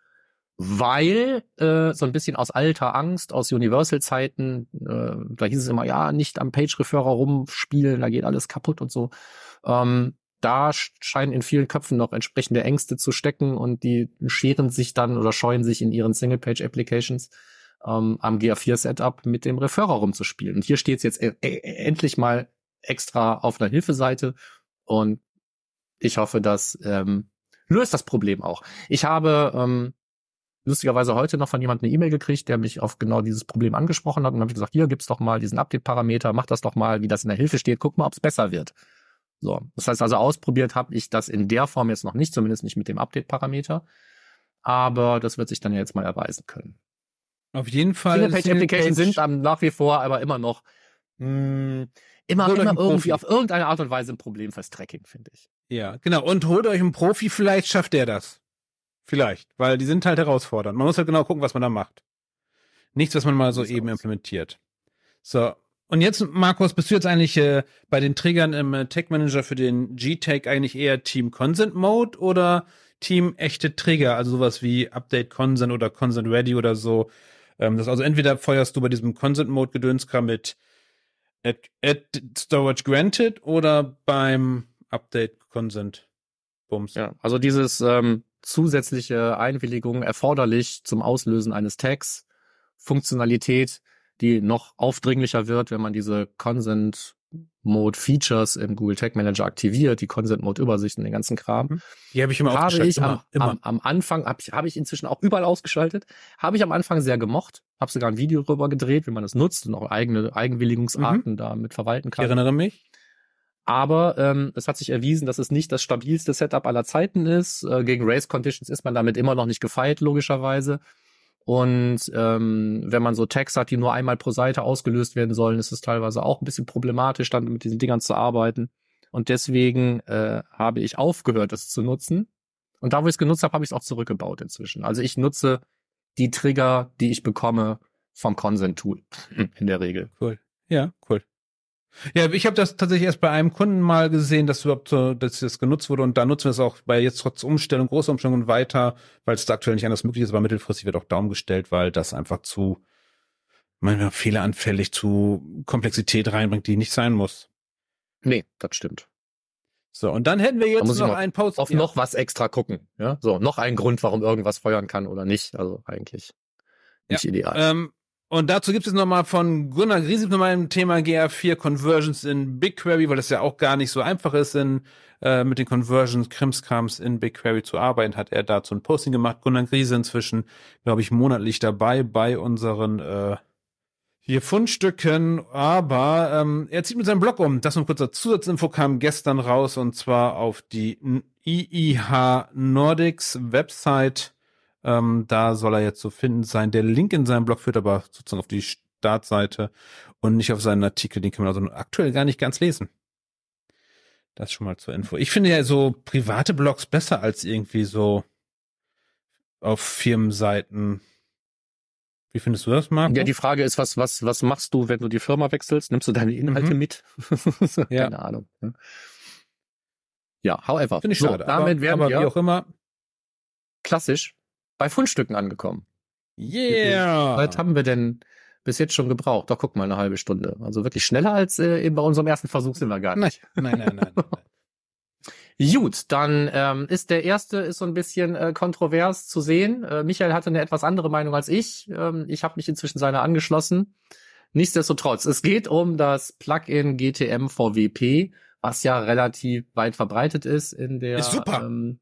weil äh, so ein bisschen aus alter Angst, aus Universal-Zeiten, äh, da hieß es immer, ja, nicht am Page-Referrer rumspielen, da geht alles kaputt und so. Ähm, da scheinen in vielen Köpfen noch entsprechende Ängste zu stecken und die scheren sich dann oder scheuen sich in ihren Single-Page-Applications ähm, am GA4-Setup mit dem Referrer rumzuspielen. Und hier steht es jetzt e e endlich mal extra auf einer Hilfeseite und ich hoffe, das ähm, löst das Problem auch. Ich habe ähm, lustigerweise heute noch von jemandem eine E-Mail gekriegt, der mich auf genau dieses Problem angesprochen hat und habe ich gesagt, hier gibt's doch mal diesen Update-Parameter, mach das doch mal, wie das in der Hilfe steht, guck mal, ob es besser wird. So, das heißt also ausprobiert habe ich das in der Form jetzt noch nicht, zumindest nicht mit dem Update-Parameter, aber das wird sich dann ja jetzt mal erweisen können. Auf jeden Fall. Single-Page-Applications sind dann nach wie vor aber immer noch mh, hm, immer, immer irgendwie auf irgendeine Art und Weise ein Problem fürs Tracking, finde ich. Ja, genau. Und holt euch einen Profi, vielleicht schafft der das. Vielleicht, weil die sind halt herausfordernd. Man muss halt genau gucken, was man da macht. Nichts, was man mal so eben implementiert. So. Und jetzt, Markus, bist du jetzt eigentlich äh, bei den Triggern im äh, Tag Manager für den G-Tag eigentlich eher Team Consent Mode oder Team echte Trigger, also sowas wie Update Consent oder Consent Ready oder so. Ähm, das also entweder feuerst du bei diesem Consent Mode Gedönskram mit add, add Storage Granted oder beim Update Consent Bums. Ja, also dieses ähm, zusätzliche Einwilligung erforderlich zum Auslösen eines Tags, Funktionalität, die noch aufdringlicher wird, wenn man diese Consent Mode Features im Google Tag Manager aktiviert, die Consent Mode Übersicht und den ganzen Kram. Mhm. Die habe ich immer habe ich immer, am, immer. Am, am Anfang, habe ich, hab ich inzwischen auch überall ausgeschaltet, habe ich am Anfang sehr gemocht, habe sogar ein Video drüber gedreht, wie man das nutzt und auch eigene Eigenwilligungsarten damit verwalten ich kann. erinnere mich. Aber ähm, es hat sich erwiesen, dass es nicht das stabilste Setup aller Zeiten ist. Äh, gegen Race Conditions ist man damit immer noch nicht gefeit, logischerweise. Und ähm, wenn man so Tags hat, die nur einmal pro Seite ausgelöst werden sollen, ist es teilweise auch ein bisschen problematisch, dann mit diesen Dingern zu arbeiten. Und deswegen äh, habe ich aufgehört, es zu nutzen. Und da, wo ich es genutzt habe, habe ich es auch zurückgebaut inzwischen. Also ich nutze die Trigger, die ich bekomme vom Consent-Tool in der Regel. Cool. Ja, cool. Ja, ich habe das tatsächlich erst bei einem Kunden mal gesehen, dass überhaupt so, dass das genutzt wurde und da nutzen wir es auch bei jetzt trotz Umstellung, großer Umstellung und weiter, weil es da aktuell nicht anders möglich ist, aber mittelfristig wird auch Daumen gestellt, weil das einfach zu manchmal fehleranfällig zu Komplexität reinbringt, die nicht sein muss. Nee, das stimmt. So, und dann hätten wir jetzt noch einen Post. Auf ja. noch was extra gucken. Ja, so noch ein Grund, warum irgendwas feuern kann oder nicht. Also eigentlich nicht ideal. Ähm, und dazu gibt es nochmal von Gunnar Griesig nochmal ein Thema GA4 Conversions in BigQuery, weil das ja auch gar nicht so einfach ist, in, äh, mit den Conversions Krimskrams in BigQuery zu arbeiten, hat er dazu ein Posting gemacht. Gunnar Griese inzwischen, glaube ich, monatlich dabei bei unseren äh, hier Fundstücken, aber ähm, er zieht mit seinem Blog um. Das noch kurzer Zusatzinfo kam gestern raus und zwar auf die IIH Nordics Website. Ähm, da soll er jetzt zu finden sein. Der Link in seinem Blog führt aber sozusagen auf die Startseite und nicht auf seinen Artikel. Den kann man also aktuell gar nicht ganz lesen. Das schon mal zur Info. Ich finde ja so private Blogs besser als irgendwie so auf Firmenseiten. Wie findest du das, Marco? Ja, die Frage ist, was, was, was machst du, wenn du die Firma wechselst? Nimmst du deine Inhalte Mhm. mit? Ja. Keine Ahnung. ne? Ja, however. Finde ich so, schade. Damit aber, wären aber wir wie auch immer. klassisch bei Fundstücken angekommen. Yeah! Was haben wir denn bis jetzt schon gebraucht? Doch, guck mal, eine halbe Stunde. Also wirklich schneller als äh, eben bei unserem ersten Versuch sind wir gar nicht. Nein, nein, nein, nein. nein. Gut, dann ähm, ist der erste ist so ein bisschen äh, kontrovers zu sehen. Äh, Michael hatte eine etwas andere Meinung als ich. Ähm, ich habe mich inzwischen seiner angeschlossen. Nichtsdestotrotz, es geht um das Plugin GTM VWP, was ja relativ weit verbreitet ist in der. Ist super. Ähm,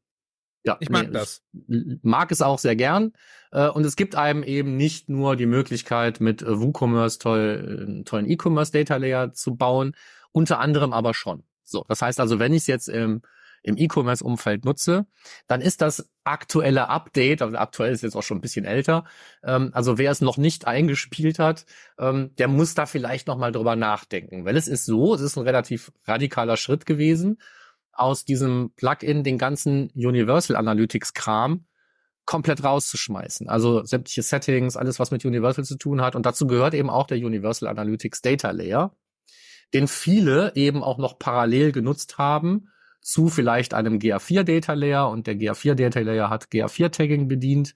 ja, Ich mag nee, das. Ich mag es auch sehr gern. Äh, und es gibt einem eben nicht nur die Möglichkeit, mit äh, WooCommerce toll, einen tollen E-Commerce Data Layer zu bauen, unter anderem aber schon. So, das heißt also, wenn ich es jetzt im im E-Commerce-Umfeld nutze, dann ist das aktuelle Update, also aktuell ist jetzt auch schon ein bisschen älter, ähm, also wer es noch nicht eingespielt hat, ähm, der muss da vielleicht noch mal drüber nachdenken, weil es ist so, es ist ein relativ radikaler Schritt gewesen, aus diesem Plugin den ganzen Universal Analytics Kram komplett rauszuschmeißen. Also sämtliche Settings, alles was mit Universal zu tun hat. Und dazu gehört eben auch der Universal Analytics Data Layer, den viele eben auch noch parallel genutzt haben, zu vielleicht einem GA4 Data Layer. Und der GA4 Data Layer hat GA4 Tagging bedient.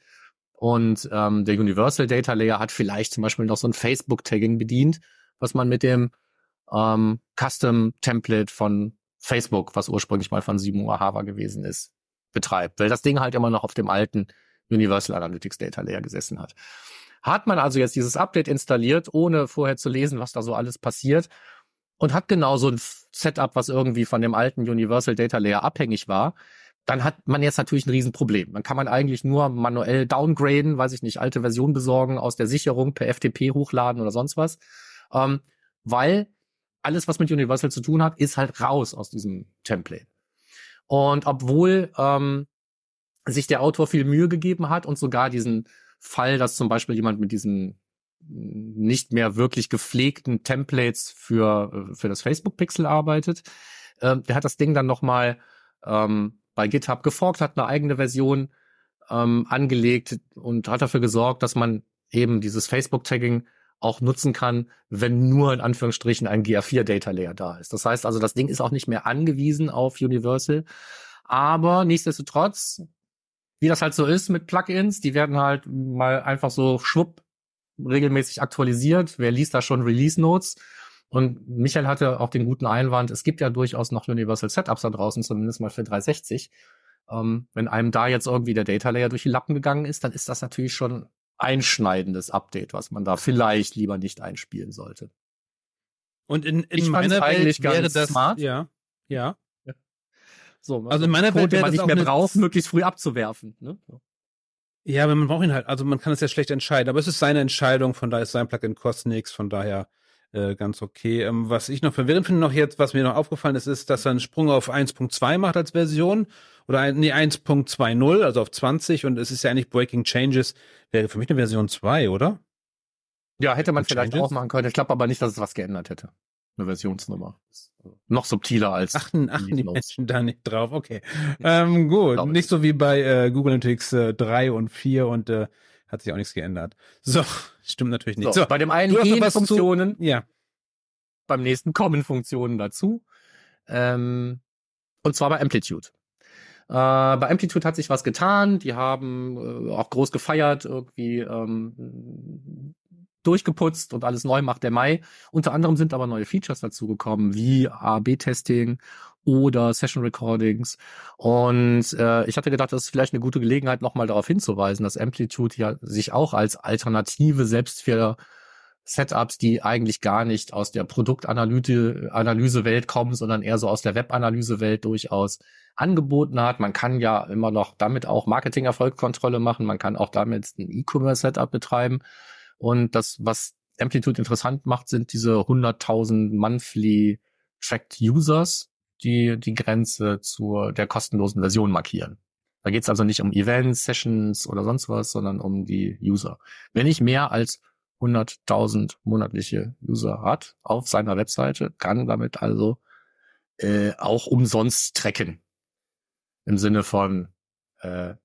Und ähm, der Universal Data Layer hat vielleicht zum Beispiel noch so ein Facebook Tagging bedient, was man mit dem ähm, Custom Template von Facebook, was ursprünglich mal von 7 Uhr Hava gewesen ist, betreibt, weil das Ding halt immer noch auf dem alten Universal Analytics Data Layer gesessen hat. Hat man also jetzt dieses Update installiert, ohne vorher zu lesen, was da so alles passiert, und hat genau so ein Setup, was irgendwie von dem alten Universal Data Layer abhängig war, dann hat man jetzt natürlich ein Riesenproblem. Dann kann man eigentlich nur manuell downgraden, weiß ich nicht, alte Version besorgen, aus der Sicherung per FTP hochladen oder sonst was. Ähm, weil alles, was mit Universal zu tun hat, ist halt raus aus diesem Template. Und obwohl ähm, sich der Autor viel Mühe gegeben hat und sogar diesen Fall, dass zum Beispiel jemand mit diesen nicht mehr wirklich gepflegten Templates für, für das Facebook-Pixel arbeitet. Ähm, der hat das Ding dann nochmal ähm, bei GitHub geforkt, hat eine eigene Version ähm, angelegt und hat dafür gesorgt, dass man eben dieses Facebook-Tagging auch nutzen kann, wenn nur in Anführungsstrichen ein GA4 Data Layer da ist. Das heißt also, das Ding ist auch nicht mehr angewiesen auf Universal. Aber nichtsdestotrotz, wie das halt so ist mit Plugins, die werden halt mal einfach so schwupp regelmäßig aktualisiert. Wer liest da schon Release Notes? Und Michael hatte auch den guten Einwand, es gibt ja durchaus noch Universal Setups da draußen, zumindest mal für 360. Ähm, wenn einem da jetzt irgendwie der Data Layer durch die Lappen gegangen ist, dann ist das natürlich schon einschneidendes Update, was man da vielleicht lieber nicht einspielen sollte. Und in, in Ich meiner Welt wäre das smart. ja, ja. So, Also in meiner Code, Welt wäre man nicht mehr braucht, möglichst früh abzuwerfen. Ne? So. Ja, aber man braucht ihn halt. Also man kann es ja schlecht entscheiden. Aber es ist seine Entscheidung, von daher ist sein Plugin kostet nichts, von daher äh, ganz okay. Ähm, was ich noch verwirrend finde noch jetzt, was mir noch aufgefallen ist, ist, dass er einen Sprung auf 1.2 macht als Version oder ein, nee, 1.20, also auf 20 und es ist ja eigentlich Breaking Changes, wäre für mich eine Version 2, oder? Ja, hätte man vielleicht Changes? auch machen können. Ich glaube aber nicht, dass es was geändert hätte. Eine Versionsnummer. Äh, Noch subtiler als. Achten, achten die. Menschen da nicht drauf. Okay. Ähm, gut. Nicht so wie bei äh, Google Analytics äh, 3 und 4 und äh, hat sich auch nichts geändert. So, stimmt natürlich nicht. So, So, bei dem einen gehen was zu- Funktionen, ja. beim nächsten kommen Funktionen dazu. Ähm, und zwar bei Amplitude. Äh, bei Amplitude hat sich was getan. Die haben äh, auch groß gefeiert, irgendwie ähm, durchgeputzt und alles neu macht der Mai. Unter anderem sind aber neue Features dazugekommen, wie A-B-Testing oder Session Recordings. Und äh, ich hatte gedacht, das ist vielleicht eine gute Gelegenheit, nochmal darauf hinzuweisen, dass Amplitude ja sich auch als Alternative selbst für Setups, die eigentlich gar nicht aus der Produktanalyse Analysewelt kommen, sondern eher so aus der Webanalyse-Welt durchaus angeboten hat. Man kann ja immer noch damit auch Marketing-Erfolgskontrolle machen. Man kann auch damit ein E-Commerce-Setup betreiben. Und das, was Amplitude interessant macht, sind diese 100.000 monthly tracked Users, die die Grenze zur der kostenlosen Version markieren. Da geht es also nicht um Events, Sessions oder sonst was, sondern um die User. Wenn ich mehr als 100.000 monatliche User hat auf seiner Webseite, kann damit also äh, auch umsonst tracken. Im Sinne von, äh,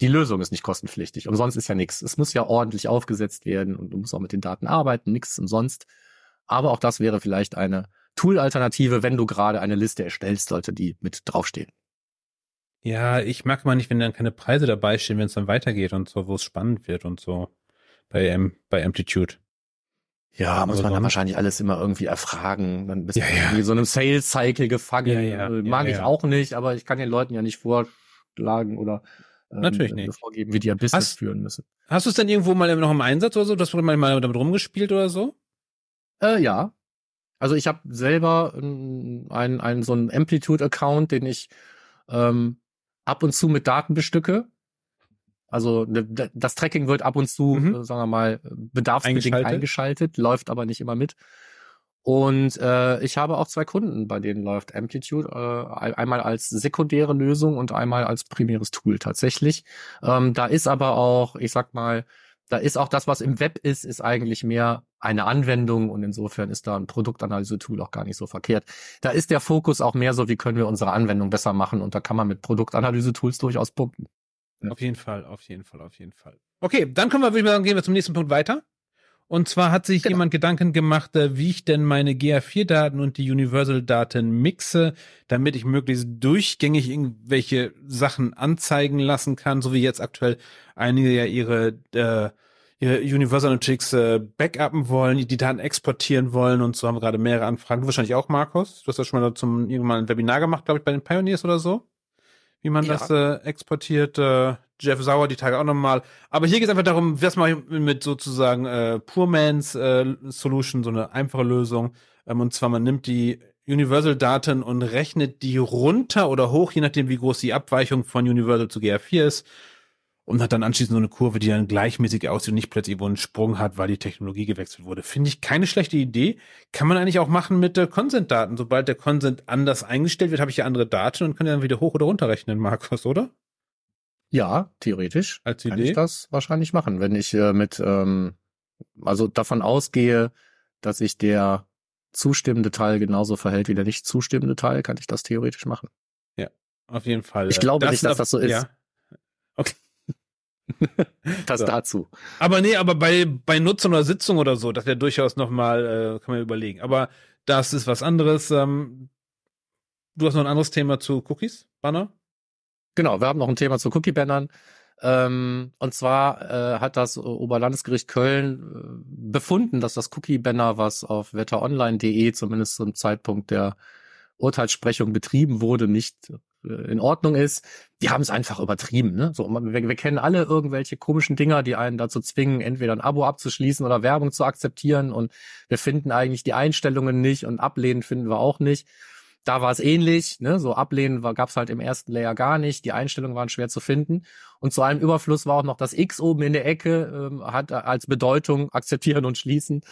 die Lösung ist nicht kostenpflichtig. Umsonst ist ja nichts. Es muss ja ordentlich aufgesetzt werden und du musst auch mit den Daten arbeiten, nichts umsonst. Aber auch das wäre vielleicht eine Tool-Alternative, wenn du gerade eine Liste erstellst, sollte die mit draufstehen. Ja, ich mag mal nicht, wenn dann keine Preise dabei stehen, wenn es dann weitergeht und so, wo es spannend wird und so. Bei, ähm, bei Amplitude. Ja, muss man dann wahrscheinlich alles immer irgendwie erfragen. Dann bist Ja, du ja. irgendwie so einem Sales-Cycle gefangen. Ja, ja, ja, Mag ich ja. auch nicht, aber ich kann den Leuten ja nicht vorschlagen oder ähm, Natürlich nicht. vorgeben, wie die ihr Business Hast- führen müssen. Hast du es denn irgendwo mal noch im Einsatz oder so? Du mal, mal damit rumgespielt oder so? Äh, ja. Also ich habe selber ähm, einen, einen so einen Amplitude-Account, den ich ähm, ab und zu mit Daten bestücke. Also das Tracking wird ab und zu, Mhm. äh, sagen wir mal, bedarfsbedingt Eingeschaltet. eingeschaltet. läuft aber nicht immer mit. Und äh, ich habe auch zwei Kunden, bei denen läuft Amplitude, äh, ein- einmal als sekundäre Lösung und einmal als primäres Tool tatsächlich. Ähm, da ist aber auch, ich sag mal, da ist auch das, was im Web ist, ist eigentlich mehr eine Anwendung und insofern ist da ein Produktanalyse-Tool auch gar nicht so verkehrt. Da ist der Fokus auch mehr so, wie können wir unsere Anwendung besser machen und da kann man mit Produktanalyse-Tools durchaus punkten. Ja. Auf jeden Fall, auf jeden Fall, auf jeden Fall. Okay, dann können wir, würde ich mal sagen, gehen wir zum nächsten Punkt weiter. Und zwar hat sich Genau. jemand Gedanken gemacht, äh, wie ich denn meine GA4-Daten und die Universal-Daten mixe, damit ich möglichst durchgängig irgendwelche Sachen anzeigen lassen kann, so wie jetzt aktuell einige ja ihre, äh, ihre Universal Analytics äh, backuppen wollen, die Daten exportieren wollen und so haben wir gerade mehrere Anfragen. Du wahrscheinlich auch, Markus. Du hast das schon mal zum irgendwann ein Webinar gemacht, glaube ich, bei den Pioneers oder so wie man Ja. das äh, exportiert. Äh, Jeff Sauer die Tage auch nochmal. Aber hier geht es einfach darum, was mache ich mit sozusagen äh, Poormans äh, Solution, so eine einfache Lösung. Ähm, und zwar man nimmt die Universal-Daten und rechnet die runter oder hoch, je nachdem, wie groß die Abweichung von Universal zu GA4 ist. Und hat dann anschließend so eine Kurve, die dann gleichmäßig aussieht und nicht plötzlich irgendwo einen Sprung hat, weil die Technologie gewechselt wurde. Finde ich keine schlechte Idee. Kann man eigentlich auch machen mit äh, Consent-Daten. Sobald der Consent anders eingestellt wird, habe ich ja andere Daten und kann dann wieder hoch oder runter rechnen, Markus, oder? Ja, theoretisch Als kann Idee. ich das wahrscheinlich machen, wenn ich äh, mit, ähm, also davon ausgehe, dass sich der zustimmende Teil genauso verhält wie der nicht zustimmende Teil, kann ich das theoretisch machen. Auf jeden Fall. Ich glaube nicht, dass das so ist. Ja. Das So. dazu. Aber nee, aber bei, bei Nutzung oder Sitzung oder so, das wäre durchaus nochmal, äh, kann man überlegen. Aber das ist was anderes. Ähm, du hast noch ein anderes Thema zu Cookies, Banner? Genau, wir haben noch ein Thema zu Cookie-Bannern. Ähm, und zwar äh, hat das Oberlandesgericht Köln äh, befunden, dass das Cookie-Banner, was auf wetteronline.de zumindest zum Zeitpunkt der Urteilssprechung betrieben wurde, nicht in Ordnung ist. Die haben es einfach übertrieben. Ne? So, wir, wir kennen alle irgendwelche komischen Dinger, die einen dazu zwingen, entweder ein Abo abzuschließen oder Werbung zu akzeptieren. Und wir finden eigentlich die Einstellungen nicht und ablehnen finden wir auch nicht. Da war es ähnlich, ne? so ablehnen gab es halt im ersten Layer gar nicht. Die Einstellungen waren schwer zu finden. Und zu einem Überfluss war auch noch das X oben in der Ecke, ähm, hat als Bedeutung akzeptieren und schließen.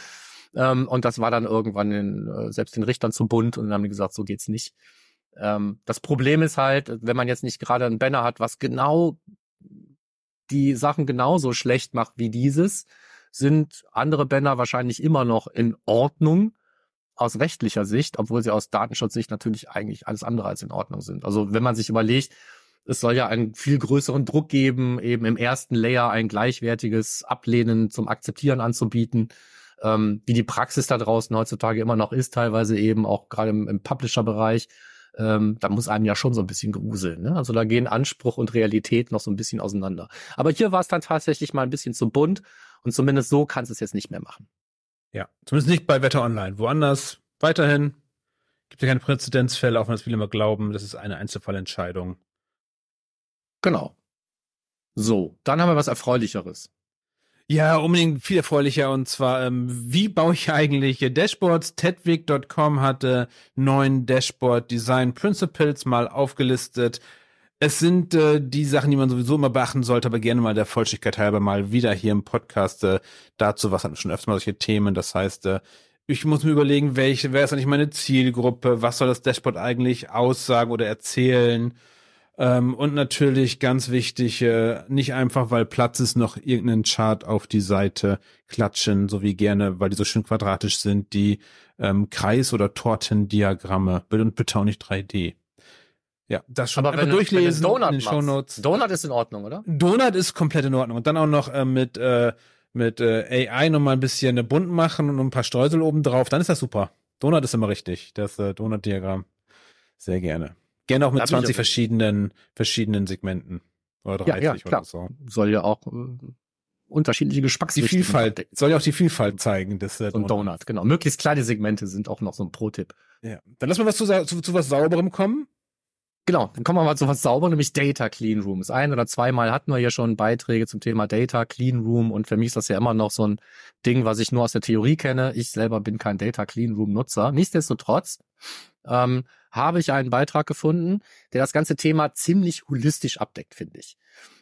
Ähm, und das war dann irgendwann in, äh, selbst den Richtern zu bunt und dann haben die gesagt, so geht's nicht. Ähm, das Problem ist halt, wenn man jetzt nicht gerade einen Banner hat, was genau die Sachen genauso schlecht macht wie dieses, sind andere Banner wahrscheinlich immer noch in Ordnung aus rechtlicher Sicht, obwohl sie aus Datenschutzsicht natürlich eigentlich alles andere als in Ordnung sind. Also wenn man sich überlegt, es soll ja einen viel größeren Druck geben, eben im ersten Layer ein gleichwertiges Ablehnen zum Akzeptieren anzubieten, ähm, wie die Praxis da draußen heutzutage immer noch ist, teilweise eben auch gerade im, im Publisher-Bereich. Ähm, da muss einem ja schon so ein bisschen gruseln. Ne? Also da gehen Anspruch und Realität noch so ein bisschen auseinander. Aber hier war es dann tatsächlich mal ein bisschen zu bunt und zumindest so kannst du es jetzt nicht mehr machen. Ja, zumindest nicht bei Wetter Online. Woanders weiterhin gibt es ja keine Präzedenzfälle, auch wenn das viele immer glauben, das ist eine Einzelfallentscheidung. Genau. So, dann haben wir was Erfreulicheres. Ja, unbedingt viel erfreulicher und zwar, ähm, wie baue ich eigentlich Dashboards? Tedwig.com hatte neun Dashboard Design Principles mal aufgelistet. Es sind äh, die Sachen, die man sowieso immer beachten sollte, aber gerne mal der Vollständigkeit halber mal wieder hier im Podcast äh, dazu. Was hatten schon öfter mal solche Themen? Das heißt, äh, ich muss mir überlegen, welche, wer ist eigentlich meine Zielgruppe? Was soll das Dashboard eigentlich aussagen oder erzählen? Ähm, und natürlich ganz wichtig, äh, nicht einfach, weil Platz ist, noch irgendeinen Chart auf die Seite klatschen, so wie gerne, weil die so schön quadratisch sind, die ähm, Kreis- oder Tortendiagramme. Und bitte auch nicht 3D. Ja, das schon Aber wenn du, durchlesen wenn du in den Shownotes. Donut ist in Ordnung, oder? Donut ist komplett in Ordnung. Und dann auch noch äh, mit, äh, mit äh, AI nochmal ein bisschen bunt machen und ein paar Streusel oben drauf, dann ist das super. Donut ist immer richtig, das äh, Donut-Diagramm. Sehr gerne. Gerne auch mit 20 verschiedenen, verschiedenen Segmenten. Oder 30 ja, ja, klar. oder so. Soll ja auch äh, unterschiedliche Geschmacksrichtungen. Die Vielfalt, soll ja auch die Vielfalt zeigen. Das, äh, Donut. Donut, genau. Möglichst kleine Segmente sind auch noch so ein Pro-Tipp. Ja. Dann lassen wir was zu, zu, zu was Sauberem kommen. Genau, dann kommen wir mal zu was sauber, nämlich Data Clean Rooms. Ein oder zweimal hatten wir hier schon Beiträge zum Thema Data Clean Room und für mich ist das ja immer noch so ein Ding, was ich nur aus der Theorie kenne. Ich selber bin kein Data Clean Room Nutzer. Nichtsdestotrotz ähm, habe ich einen Beitrag gefunden, der das ganze Thema ziemlich holistisch abdeckt, finde ich.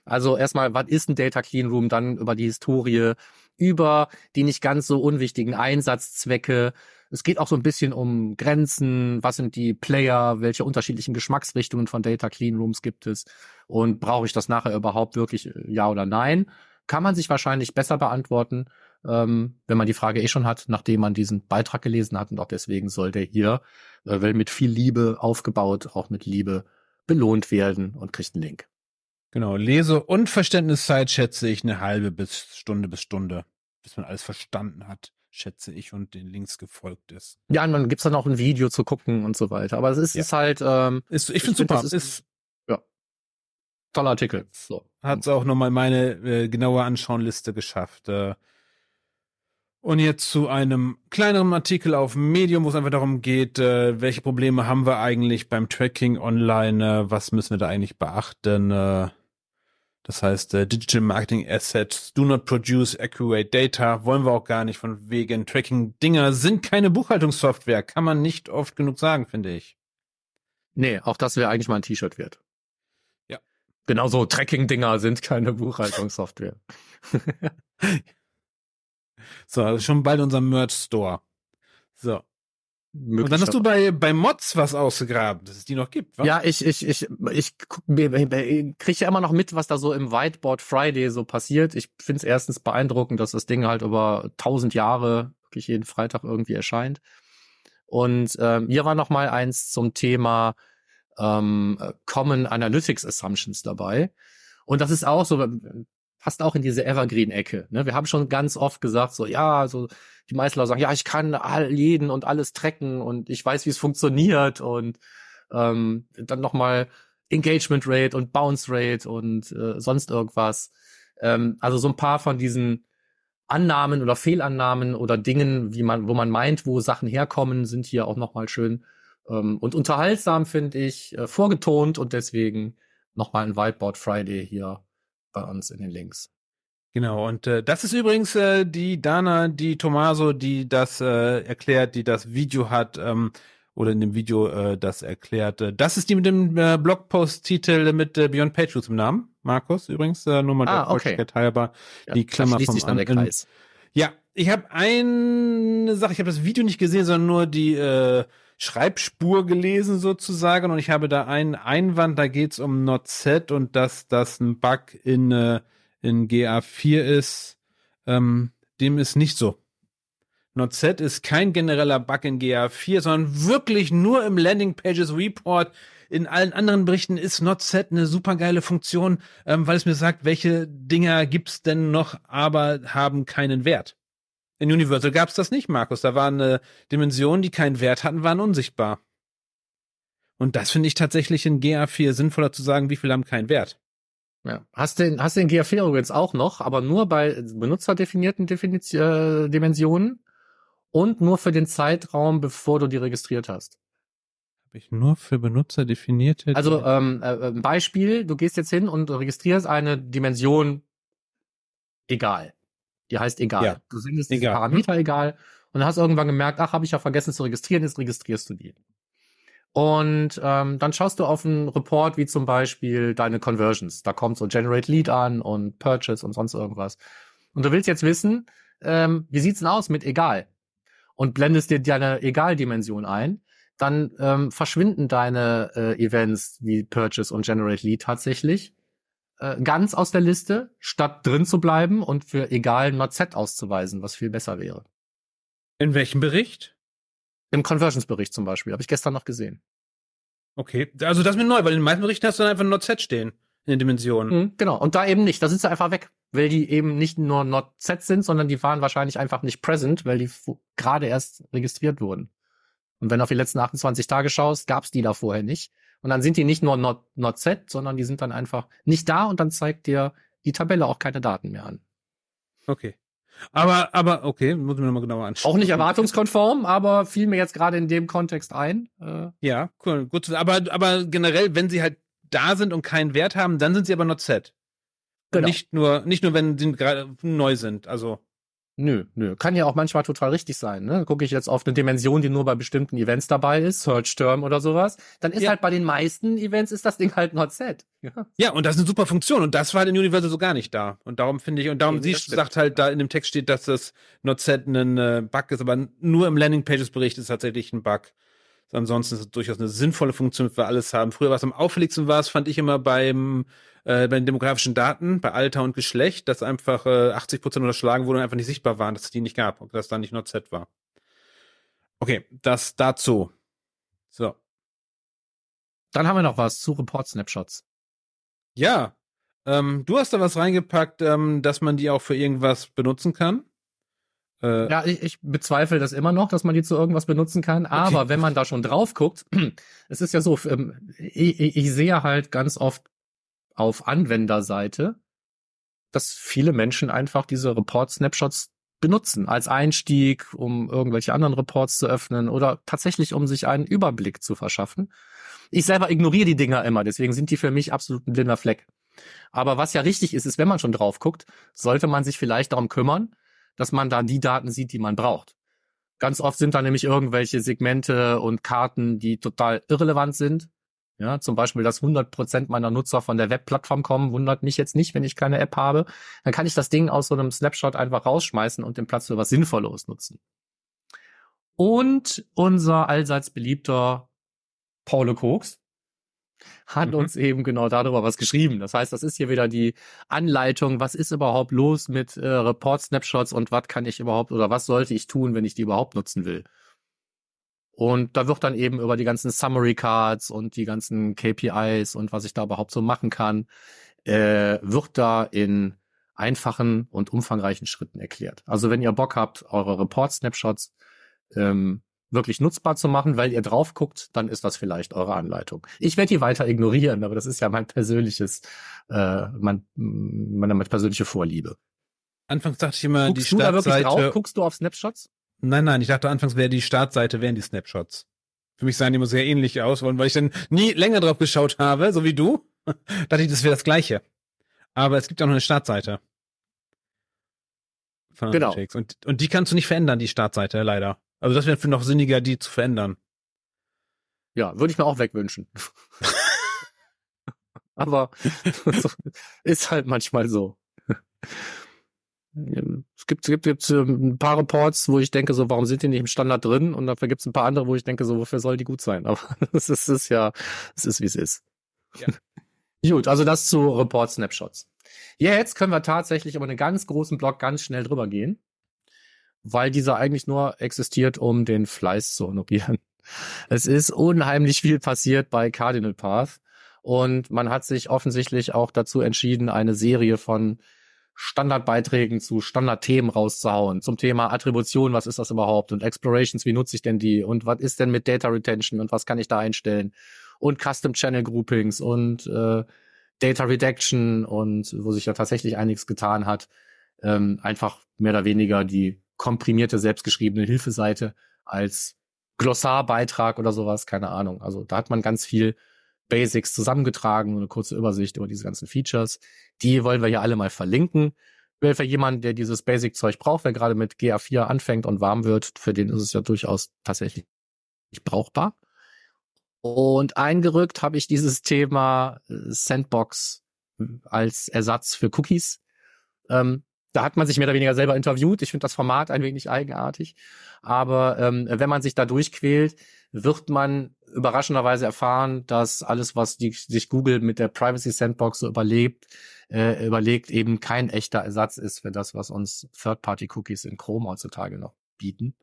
Also erstmal, was ist ein Data Clean Room? Dann über die Historie, über die nicht ganz so unwichtigen Einsatzzwecke. Es geht auch so ein bisschen um Grenzen. Was sind die Player? Welche unterschiedlichen Geschmacksrichtungen von Data Clean Rooms gibt es? Und brauche ich das nachher überhaupt wirklich äh, ja oder nein? Kann man sich wahrscheinlich besser beantworten, ähm, wenn man die Frage eh schon hat, nachdem man diesen Beitrag gelesen hat. Und auch deswegen soll der hier, äh, weil mit viel Liebe aufgebaut, auch mit Liebe belohnt werden und kriegt einen Link. Genau, Lese- und Verständniszeit schätze ich eine halbe bis Stunde bis Stunde, bis man alles verstanden hat, schätze ich, und den Links gefolgt ist. Ja, und dann gibt's dann auch ein Video zu gucken und so weiter. Aber es ist, ja. ist halt. Ähm, ist, ich finde find, super. Ist, ist, ja. Toller Artikel. So. Hat auch nochmal meine äh, genaue Anschauenliste geschafft. Äh, und jetzt zu einem kleineren Artikel auf Medium, wo es einfach darum geht, äh, welche Probleme haben wir eigentlich beim Tracking online, äh, was müssen wir da eigentlich beachten. Äh, das heißt, äh, Digital Marketing Assets do not produce accurate data, wollen wir auch gar nicht von wegen Tracking-Dinger sind keine Buchhaltungssoftware, kann man nicht oft genug sagen, finde ich. Nee, auch das wäre eigentlich mal ein T-Shirt wert. Ja. Genauso Tracking-Dinger sind keine Buchhaltungssoftware. So, also schon bald unser Merch-Store. So. Und dann hast du bei, bei Mods was ausgegraben, dass es die noch gibt, was? Ja, ich, ich, ich, ich, ich kriege ja immer noch mit, was da so im Whiteboard Friday so passiert. Ich finde es erstens beeindruckend, dass das Ding halt über tausend Jahre wirklich jeden Freitag irgendwie erscheint. Und ähm, hier war noch mal eins zum Thema ähm, Common Analytics Assumptions dabei. Und das ist auch so, passt auch in diese Evergreen-Ecke. Ne? Wir haben schon ganz oft gesagt, so ja, so die Leute sagen, ja, ich kann all, jeden und alles tracken und ich weiß, wie es funktioniert und ähm, dann nochmal Engagement Rate und Bounce Rate und äh, sonst irgendwas. Ähm, also so ein paar von diesen Annahmen oder Fehlannahmen oder Dingen, wie man, wo man meint, wo Sachen herkommen, sind hier auch nochmal schön ähm, und unterhaltsam, finde ich, äh, vorgetont und deswegen nochmal ein Whiteboard Friday hier bei uns in den Links. Genau, und äh, das ist übrigens äh, die Dana, die Tomaso, die das äh, erklärt, die das Video hat, ähm, oder in dem Video äh, das erklärt. Das ist die mit dem äh, Blogpost-Titel mit äh, Beyond Page im Namen. Markus übrigens, äh, nur mal Ah, der okay. Halber. Ja, die Klammer vom sich dann der An- Kreis. Ja, ich habe eine Sache, ich habe das Video nicht gesehen, sondern nur die äh, Schreibspur gelesen sozusagen und ich habe da einen Einwand, da geht's um Not-Z und dass das ein Bug in, äh, in GA4 ist. Ähm, dem ist nicht so. Not-Z ist kein genereller Bug in GA4, sondern wirklich nur im Landing Pages Report. In allen anderen Berichten ist Not-Z eine supergeile Funktion, ähm, weil es mir sagt, welche Dinger gibt's denn noch, aber haben keinen Wert. In Universal gab's das nicht, Markus. Da waren äh, Dimensionen, die keinen Wert hatten, waren unsichtbar. Und das finde ich tatsächlich in GA4 sinnvoller zu sagen, wie viel haben keinen Wert. Ja. Hast den, hast den GA4 übrigens auch noch, aber nur bei benutzerdefinierten Definiz äh, Dimensionen und nur für den Zeitraum, bevor du die registriert hast. Habe ich nur für Benutzer definierte. Also ähm, äh, ein Beispiel, du gehst jetzt hin und registrierst eine Dimension egal. Die heißt egal. Ja. Du sendest diesen Egal. Parameter egal und hast irgendwann gemerkt, ach, habe ich ja vergessen zu registrieren, jetzt registrierst du die. Und ähm, dann schaust du auf einen Report wie zum Beispiel deine Conversions. Da kommt so Generate Lead an und Purchase und sonst irgendwas. Und du willst jetzt wissen, ähm, wie sieht's denn aus mit egal? Und blendest dir deine Egal-Dimension ein, dann ähm, verschwinden deine äh, Events wie Purchase und Generate Lead tatsächlich äh, ganz aus der Liste, statt drin zu bleiben und für egal Not Z auszuweisen, was viel besser wäre. in welchem Bericht? Im Conversions-Bericht zum Beispiel, habe ich gestern noch gesehen. Okay, also das ist mir neu, weil in den meisten Berichten hast du dann einfach Not-Z stehen in den Dimensionen. Mhm, genau, und da eben nicht, da sind sie einfach weg, weil die eben nicht nur Not Z sind, sondern die waren wahrscheinlich einfach nicht present, weil die gerade erst registriert wurden. Und wenn du auf die letzten 28 Tage schaust, gab's die da vorher nicht. Und dann sind die nicht nur Not, not Z, sondern die sind dann einfach nicht da und dann zeigt dir die Tabelle auch keine Daten mehr an. Okay. Aber, aber, okay, muss ich mir nochmal genauer anschauen. Auch nicht erwartungskonform, aber fiel mir jetzt gerade in dem Kontext ein. Äh, Ja, cool, gut. Aber, aber generell, wenn sie halt da sind und keinen Wert haben, dann sind sie aber not set. Genau. Nicht nur, nicht nur, wenn sie gerade neu sind. Also, Nö, nö. Kann ja auch manchmal total richtig sein. Ne? Gucke ich jetzt auf eine Dimension, die nur bei bestimmten Events dabei ist, Search Term oder sowas, dann ist Ja. halt bei den meisten Events ist das Ding halt not set. Ja. ja, und das ist eine super Funktion. Und das war halt in Universal so gar nicht da. Und darum finde ich, und darum, sie sagt halt, da in dem Text steht, dass das not set ein äh, Bug ist, aber nur im Landing Pages Bericht ist tatsächlich ein Bug. Ansonsten ist es durchaus eine sinnvolle Funktion, dass wir alles haben. Früher, was am auffälligsten war, das fand ich immer beim, äh, bei den demografischen Daten, bei Alter und Geschlecht, dass einfach äh, 80 Prozent unterschlagen wurden und einfach nicht sichtbar waren, dass es die nicht gab und dass da nicht not set war. Okay, das dazu. So. Dann haben wir noch was zu Report-Snapshots. Ja, ähm, du hast da was reingepackt, ähm, dass man die auch für irgendwas benutzen kann. Äh, Ja, ich, ich bezweifle das immer noch, dass man die zu irgendwas benutzen kann. Aber wenn man da schon drauf guckt, es ist ja so, ähm, ich, ich ich sehe halt ganz oft auf Anwenderseite, dass viele Menschen einfach diese Report-Snapshots benutzen als Einstieg, um irgendwelche anderen Reports zu öffnen oder tatsächlich, um sich einen Überblick zu verschaffen. Ich selber ignoriere die Dinger immer, deswegen sind die für mich absolut ein blinder Fleck. Aber was ja richtig ist, ist, wenn man schon drauf guckt, sollte man sich vielleicht darum kümmern, dass man da die Daten sieht, die man braucht. Ganz oft sind da nämlich irgendwelche Segmente und Karten, die total irrelevant sind. Ja, zum Beispiel, dass 100% meiner Nutzer von der Webplattform kommen, wundert mich jetzt nicht, wenn ich keine App habe. Dann kann ich das Ding aus so einem Snapshot einfach rausschmeißen und den Platz für was Sinnvolles nutzen. Und unser allseits beliebter Paulo Koks hat Mhm. uns eben genau darüber was geschrieben. Das heißt, das ist hier wieder die Anleitung, was ist überhaupt los mit äh, Report-Snapshots und was kann ich überhaupt oder was sollte ich tun, wenn ich die überhaupt nutzen will. Und da wird dann eben über die ganzen Summary Cards und die ganzen KPIs und was ich da überhaupt so machen kann, äh, wird da in einfachen und umfangreichen Schritten erklärt. Also wenn ihr Bock habt, eure Report-Snapshots ähm, wirklich nutzbar zu machen, weil ihr drauf guckt, dann ist das vielleicht eure Anleitung. Ich werde die weiter ignorieren, aber das ist ja mein persönliches, äh, mein, meine, meine persönliche Vorliebe. anfangs dachte ich immer, Guckst die du da wirklich Startseite. drauf? Guckst du auf Snapshots? Nein, nein, ich dachte anfangs wäre die Startseite, wären die Snapshots. Für mich sahen die immer sehr ähnlich aus, weil ich dann nie länger drauf geschaut habe, so wie du, dachte ich, das wäre das Gleiche. Aber es gibt auch noch eine Startseite. Von Genau. Und, und die kannst du nicht verändern, die Startseite, leider. Also das wäre für noch sinniger, die zu verändern. Ja, würde ich mir auch wegwünschen. Aber ist halt manchmal so. Es gibt, es gibt, gibt ähm, ein paar Reports, wo ich denke, so, warum sind die nicht im Standard drin? Und dafür gibt es ein paar andere, wo ich denke, so, wofür sollen die gut sein? Aber es ist, ist ja, es ist, wie es ist. Ja. Gut, also das zu Report-Snapshots. Jetzt können wir tatsächlich über einen ganz großen Block ganz schnell drüber gehen, weil dieser eigentlich nur existiert, um den Fleiß zu honorieren. Es ist unheimlich viel passiert bei Cardinal Path und man hat sich offensichtlich auch dazu entschieden, eine Serie von Standardbeiträgen zu Standardthemen rauszuhauen. Zum Thema Attribution, was ist das überhaupt? Und Explorations, wie nutze ich denn die? Und was ist denn mit Data Retention und was kann ich da einstellen? Und Custom Channel Groupings und äh, Data Redaction und wo sich ja tatsächlich einiges getan hat. Ähm, einfach mehr oder weniger die komprimierte, selbstgeschriebene Hilfeseite als Glossarbeitrag oder sowas, keine Ahnung. Also da hat man ganz viel Basics zusammengetragen, eine kurze Übersicht über diese ganzen Features. Die wollen wir hier alle mal verlinken. Für jemanden, der dieses Basic-Zeug braucht, wer gerade mit GA4 anfängt und warm wird, für den ist es ja durchaus tatsächlich brauchbar. Und eingerückt habe ich dieses Thema äh, Sandbox als Ersatz für Cookies. Ähm, da hat man sich mehr oder weniger selber interviewt. Ich finde das Format ein wenig eigenartig. Aber ähm, wenn man sich da durchquält, wird man überraschenderweise erfahren, dass alles, was die, sich Google mit der Privacy Sandbox so überlebt, äh, überlegt, eben kein echter Ersatz ist für das, was uns Third-Party-Cookies in Chrome heutzutage noch bieten.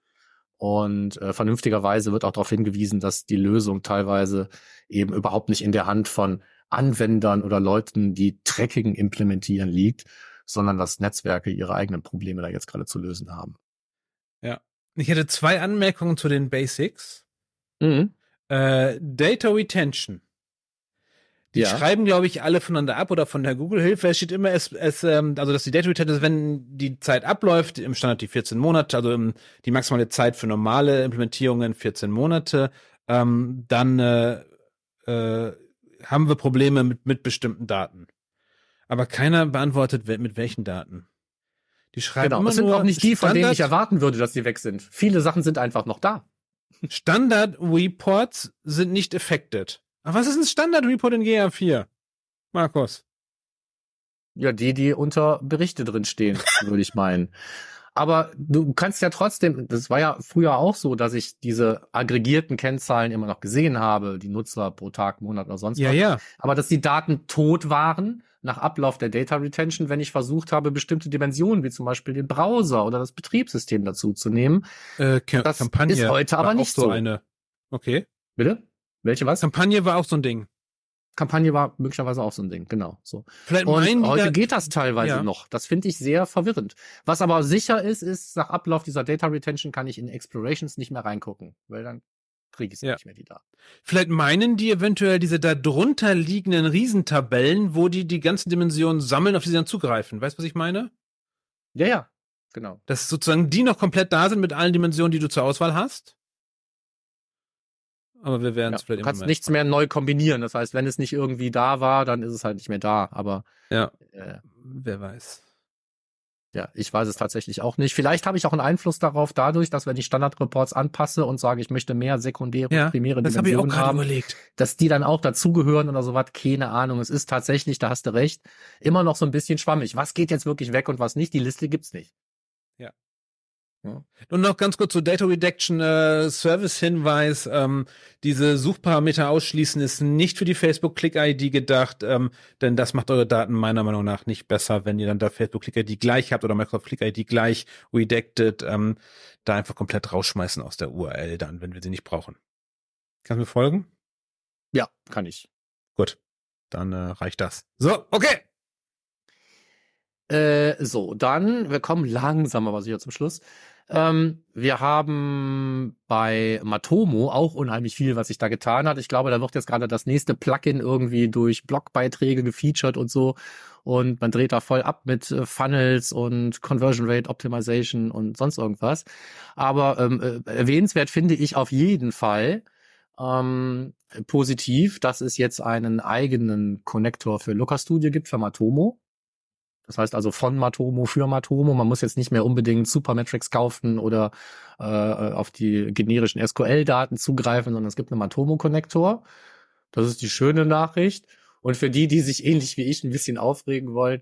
Und äh, vernünftigerweise wird auch darauf hingewiesen, dass die Lösung teilweise eben überhaupt nicht in der Hand von Anwendern oder Leuten, die Tracking implementieren, liegt, sondern dass Netzwerke ihre eigenen Probleme da jetzt gerade zu lösen haben. Ja. Ich hätte zwei Anmerkungen zu den Basics. Mhm. Äh, Data Retention. Die Ja. schreiben, glaube ich, alle voneinander ab oder von der Google-Hilfe. Es steht immer, es, es, ähm, also dass die Data Retention ist, wenn die Zeit abläuft, im Standard die 14 Monate, also im, die maximale Zeit für normale Implementierungen 14 Monate, ähm, dann äh, äh, haben wir Probleme mit, mit bestimmten Daten. Aber keiner beantwortet, mit welchen Daten. Die schreiben Genau. immer Das sind nur auch nicht die, von denen ich Standard- erwarten würde, dass die weg sind. Viele Sachen sind einfach noch da. Standard Reports sind nicht affected. Aber was ist ein Standard Report in GA4? Markus. Ja, die, die unter Berichte drin stehen, würde ich meinen. Aber du kannst ja trotzdem, das war ja früher auch so, dass ich diese aggregierten Kennzahlen immer noch gesehen habe, die Nutzer pro Tag, Monat oder sonst Ja, was. ja. Aber dass die Daten tot waren nach Ablauf der Data Retention, wenn ich versucht habe, bestimmte Dimensionen, wie zum Beispiel den Browser oder das Betriebssystem dazu zu nehmen. Äh, Das Kampagne ist heute aber nicht so, so. eine. Okay. Bitte? Welche was? Kampagne war auch so ein Ding. Kampagne war möglicherweise auch so ein Ding, genau. So. Vielleicht Und heute geht das teilweise Ja. noch. Das finde ich sehr verwirrend. Was aber sicher ist, ist, nach Ablauf dieser Data Retention kann ich in Explorations nicht mehr reingucken, weil dann kriege ich Ja. nicht mehr die Daten. Vielleicht meinen die eventuell diese da drunter liegenden Riesentabellen, wo die die ganzen Dimensionen sammeln, auf die sie dann zugreifen. Weißt du, was ich meine? Ja, ja, genau. Dass sozusagen die noch komplett da sind mit allen Dimensionen, die du zur Auswahl hast? Aber wir werden Ja, es du vielleicht kannst immer nichts mehr neu kombinieren. Das heißt, wenn es nicht irgendwie da war, dann ist es halt nicht mehr da. Aber Ja, äh, wer weiß. ja, ich weiß es tatsächlich auch nicht. Vielleicht habe ich auch einen Einfluss darauf, dadurch, dass wenn ich Standardreports anpasse und sage, ich möchte mehr sekundäre, Ja, primäre Das Dimensionen gerade haben, überlegt. dass die dann auch dazugehören oder sowas, keine Ahnung. Es ist tatsächlich, da hast du recht, immer noch so ein bisschen schwammig. Was geht jetzt wirklich weg und was nicht? Die Liste gibt's nicht. Und noch ganz kurz zu Data Redaction äh, Service Hinweis. Ähm, diese Suchparameter ausschließen ist nicht für die Facebook Click ID gedacht, ähm, denn das macht eure Daten meiner Meinung nach nicht besser, wenn ihr dann da Facebook Click ID gleich habt oder Microsoft Click ID gleich redacted, ähm, da einfach komplett rausschmeißen aus der URL dann, wenn wir sie nicht brauchen. Kannst du mir folgen? Ja, kann ich. Gut, dann äh, reicht das. So, okay. Äh, so, dann, wir kommen langsam aber sicher zum Schluss. Ähm, wir haben bei Matomo auch unheimlich viel, was sich da getan hat. Ich glaube, da wird jetzt gerade das nächste Plugin irgendwie durch Blogbeiträge gefeatured und so. Und man dreht da voll ab mit äh, Funnels und Conversion Rate Optimization und sonst irgendwas. Aber ähm, äh, erwähnenswert finde ich auf jeden Fall Ähm, positiv, dass es jetzt einen eigenen Konnektor für Looker Studio gibt für Matomo. Das heißt also von Matomo für Matomo. Man muss jetzt nicht mehr unbedingt Supermetrics kaufen oder äh, auf die generischen SQL-Daten zugreifen, sondern es gibt einen Matomo-Konnektor. Das ist die schöne Nachricht. Und für die, die sich ähnlich wie ich ein bisschen aufregen wollen,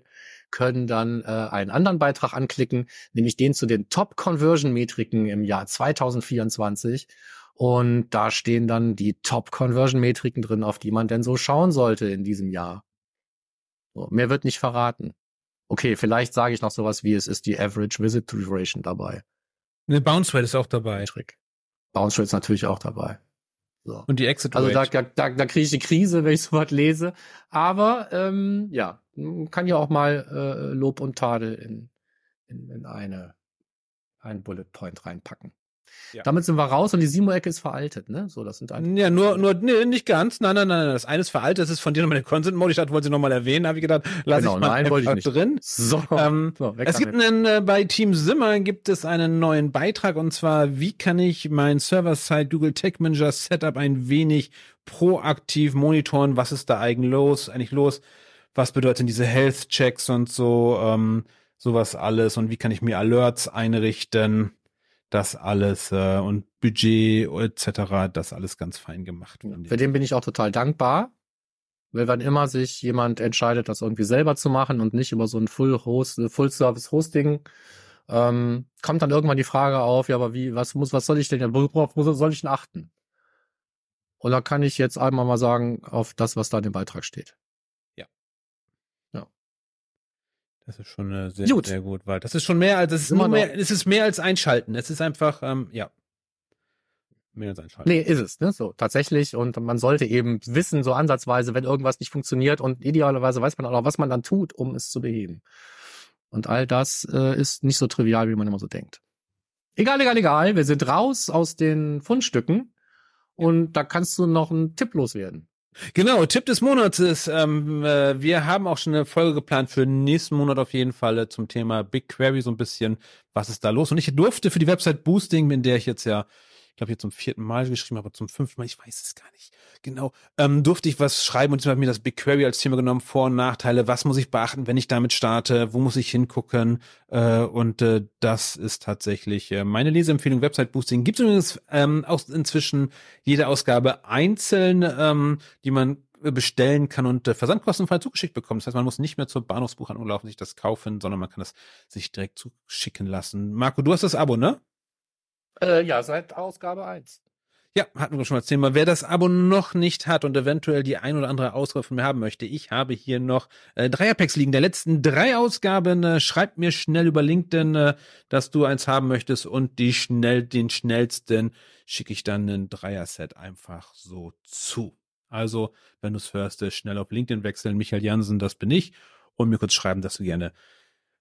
können dann äh, einen anderen Beitrag anklicken, nämlich den zu den Top-Conversion-Metriken im Jahr 2024. Und da stehen dann die Top-Conversion-Metriken drin, auf die man denn so schauen sollte in diesem Jahr. So, mehr wird nicht verraten. Okay, vielleicht sage ich noch sowas wie, es ist die Average Visit Duration dabei. Eine Bounce Rate ist auch dabei. Trick. Bounce Rate ist natürlich auch dabei. So. Und die Exit Also Rate. da, da, da, da kriege ich die Krise, wenn ich sowas lese. Aber ähm, ja, kann ja auch mal äh, Lob und Tadel in, in, in eine ein Bullet Point reinpacken. Ja. Damit sind wir raus und die Simo-Ecke ist veraltet, ne? So, das sind einfach. Ja, nur, nur, nee, nicht ganz. Nein, nein, nein, nein. Das eine ist veraltet, das ist von dir nochmal der Consent Mode. Ich dachte, wollte sie nochmal erwähnen, habe ich gedacht, lass Genau, ich mal nein, wollte ich nicht. drin. So, Ähm, so Es gibt einen, äh, bei Team Simmer gibt es einen neuen Beitrag und zwar, wie kann ich mein Server-Side Google Tech Manager Setup ein wenig proaktiv monitoren? Was ist da eigentlich los, eigentlich los? Was bedeuten diese Health Checks und so, ähm, sowas alles und wie kann ich mir Alerts einrichten? Das alles äh, und Budget etc. Das alles ganz fein gemacht. Für den bin ich auch total dankbar. Weil wann immer sich jemand entscheidet, das irgendwie selber zu machen und nicht über so ein Full Host, Full Hosting, ähm, kommt dann irgendwann die Frage auf, ja, aber wie, was muss, was soll ich denn, worauf wo soll ich denn achten? Und da kann ich jetzt einmal mal sagen, auf das, was da in dem Beitrag steht. Das ist schon äh, sehr, Gut. sehr gut, weil das ist schon mehr als, es ist, Immer mehr, es ist mehr als einschalten. Es ist einfach, ähm, ja. Mehr als einschalten. Nee, ist es, ne? So, tatsächlich. Und man sollte eben wissen, so ansatzweise, wenn irgendwas nicht funktioniert und idealerweise weiß man auch noch, was man dann tut, um es zu beheben. Und all das äh, ist nicht so trivial, wie man immer so denkt. Egal, egal, egal. Wir sind raus aus den Fundstücken und da kannst du noch einen Tipp loswerden. Genau, Tipp des Monats ist, ähm, äh, wir haben auch schon eine Folge geplant für nächsten Monat auf jeden Fall äh, zum Thema BigQuery, so ein bisschen, was ist da los? Und ich durfte für die Website Boosting, in der ich jetzt ja, ich glaube, jetzt zum vierten Mal geschrieben habe, zum fünften Mal, ich weiß es gar nicht genau, ähm, durfte ich was schreiben und diesmal habe ich mir das BigQuery als Thema genommen, Vor- und Nachteile, was muss ich beachten, wenn ich damit starte, wo muss ich hingucken äh, und äh, das ist tatsächlich äh, meine Leseempfehlung, Website Boosting. Gibt es übrigens ähm, auch inzwischen jede Ausgabe einzeln, ähm, die man äh, bestellen kann und äh, versandkostenfrei zugeschickt bekommen. Das heißt, man muss nicht mehr zur Bahnhofsbuchhandlung laufen, sich das kaufen, sondern man kann das sich direkt zuschicken lassen. Marco, du hast das Abo, ne? Äh, ja, seit Ausgabe 1. Ja, hatten wir schon mal das Thema. Wer das Abo noch nicht hat und eventuell die ein oder andere Ausgabe von mir haben möchte, ich habe hier noch äh, Dreierpacks liegen. Der letzten drei Ausgaben. Äh, schreib mir schnell über LinkedIn, äh, dass du eins haben möchtest und die schnell, den schnellsten schicke ich dann ein Dreier-Set einfach so zu. Also, wenn du es hörst, äh, schnell auf LinkedIn wechseln. Michael Jansen, das bin ich. Und mir kurz schreiben, dass du gerne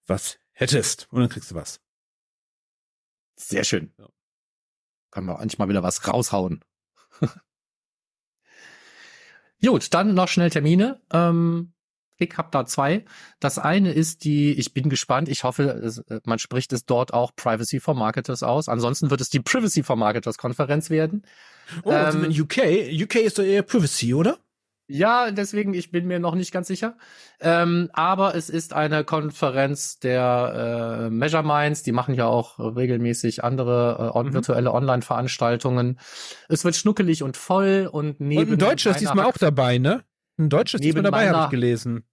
was hättest. Und dann kriegst du was. Sehr schön. Ja. Können wir eigentlich mal wieder was raushauen. Gut, dann noch schnell Termine. Ähm, ich habe da zwei. Das eine ist die, ich bin gespannt, ich hoffe, es, äh, man spricht es dort auch Privacy for Marketers aus. Ansonsten wird es die Privacy for Marketers Konferenz werden. Oh, also Ähm, in UK? UK ist doch eher Privacy, oder? Ja, deswegen, ich bin mir noch nicht ganz sicher. Ähm, aber es ist eine Konferenz der äh, Measure Minds. Die machen ja auch regelmäßig andere äh, on Mhm. virtuelle Online-Veranstaltungen. Es wird schnuckelig und voll und neben Und ein Deutscher ist diesmal auch dabei, ne? Ein Deutscher ist diesmal dabei, habe ich gelesen.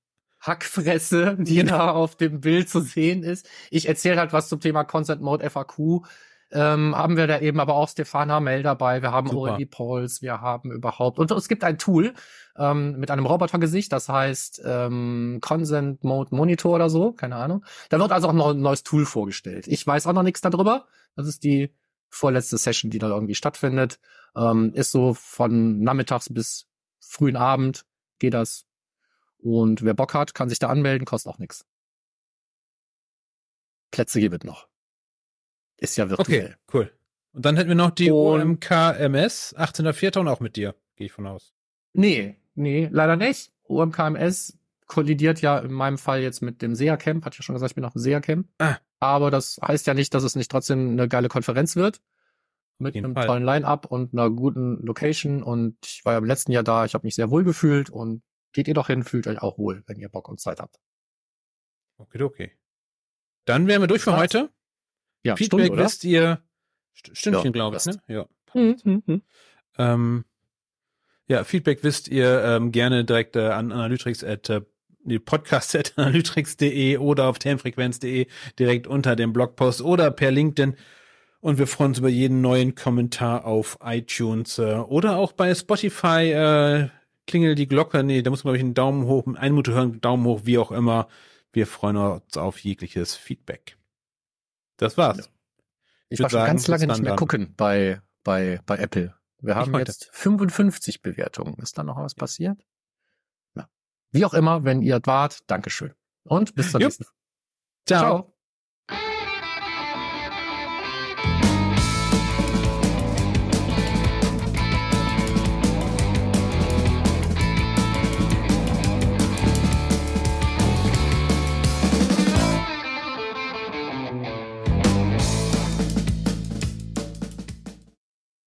Hackfresse, die da auf dem Bild zu sehen ist. Ich erzähle halt was zum Thema Consent Mode FAQ. Ähm, haben wir da eben aber auch Stefan Hamel dabei, wir haben Super. Aurelie Pauls, wir haben überhaupt, und es gibt ein Tool ähm, mit einem Robotergesicht, das heißt ähm, Consent Mode Monitor oder so, keine Ahnung. Da wird also auch noch ein neues Tool vorgestellt. Ich weiß auch noch nichts darüber. Das ist die vorletzte Session, die da irgendwie stattfindet. Ähm, ist so von nachmittags bis frühen Abend geht das. Und wer Bock hat, kann sich da anmelden, kostet auch nichts. Plätze gibt es noch. Ist ja virtuell. Okay, cool. Und dann hätten wir noch die OMKMS, 18.04. und auch mit dir, gehe ich von aus. Nee, nee, leider nicht. OMKMS kollidiert ja in meinem Fall jetzt mit dem SEA Camp, hat ja schon gesagt, ich bin auf dem SEA Camp. Ah. Aber das heißt ja nicht, dass es nicht trotzdem eine geile Konferenz wird. mit einem Fall. tollen Line-Up und einer guten Location. Und ich war ja im letzten Jahr da, ich habe mich sehr wohl gefühlt und geht ihr doch hin, fühlt euch auch wohl, wenn ihr Bock und Zeit habt. Okay, okay. Dann wären wir durch für heute. Ja, Feedback Stunde, oder? wisst ihr. St Stündchen, Ja, glaube ich, ne? Ja. Mhm, mhm. Ähm, ja, Feedback wisst ihr ähm, gerne direkt äh, an analytrix at äh, die podcast at analytrix.de oder auf termfrequenz.de direkt unter dem Blogpost oder per LinkedIn. Und wir freuen uns über jeden neuen Kommentar auf iTunes äh, oder auch bei Spotify. Äh, klingelt die Glocke. Nee, da muss man, glaube ich, einen Daumen hoch, eine Minute hören, Daumen hoch, wie auch immer. Wir freuen uns auf jegliches Feedback. Das war's. Ja. Ich Ich war schon sagen, ganz lange nicht mehr gucken bei, bei, bei Apple. Wir haben jetzt 55 Bewertungen. Ist da noch was passiert? Ja. Wie auch immer, wenn ihr wart, Dankeschön. Und bis Jupp. nächsten Ciao. Ciao.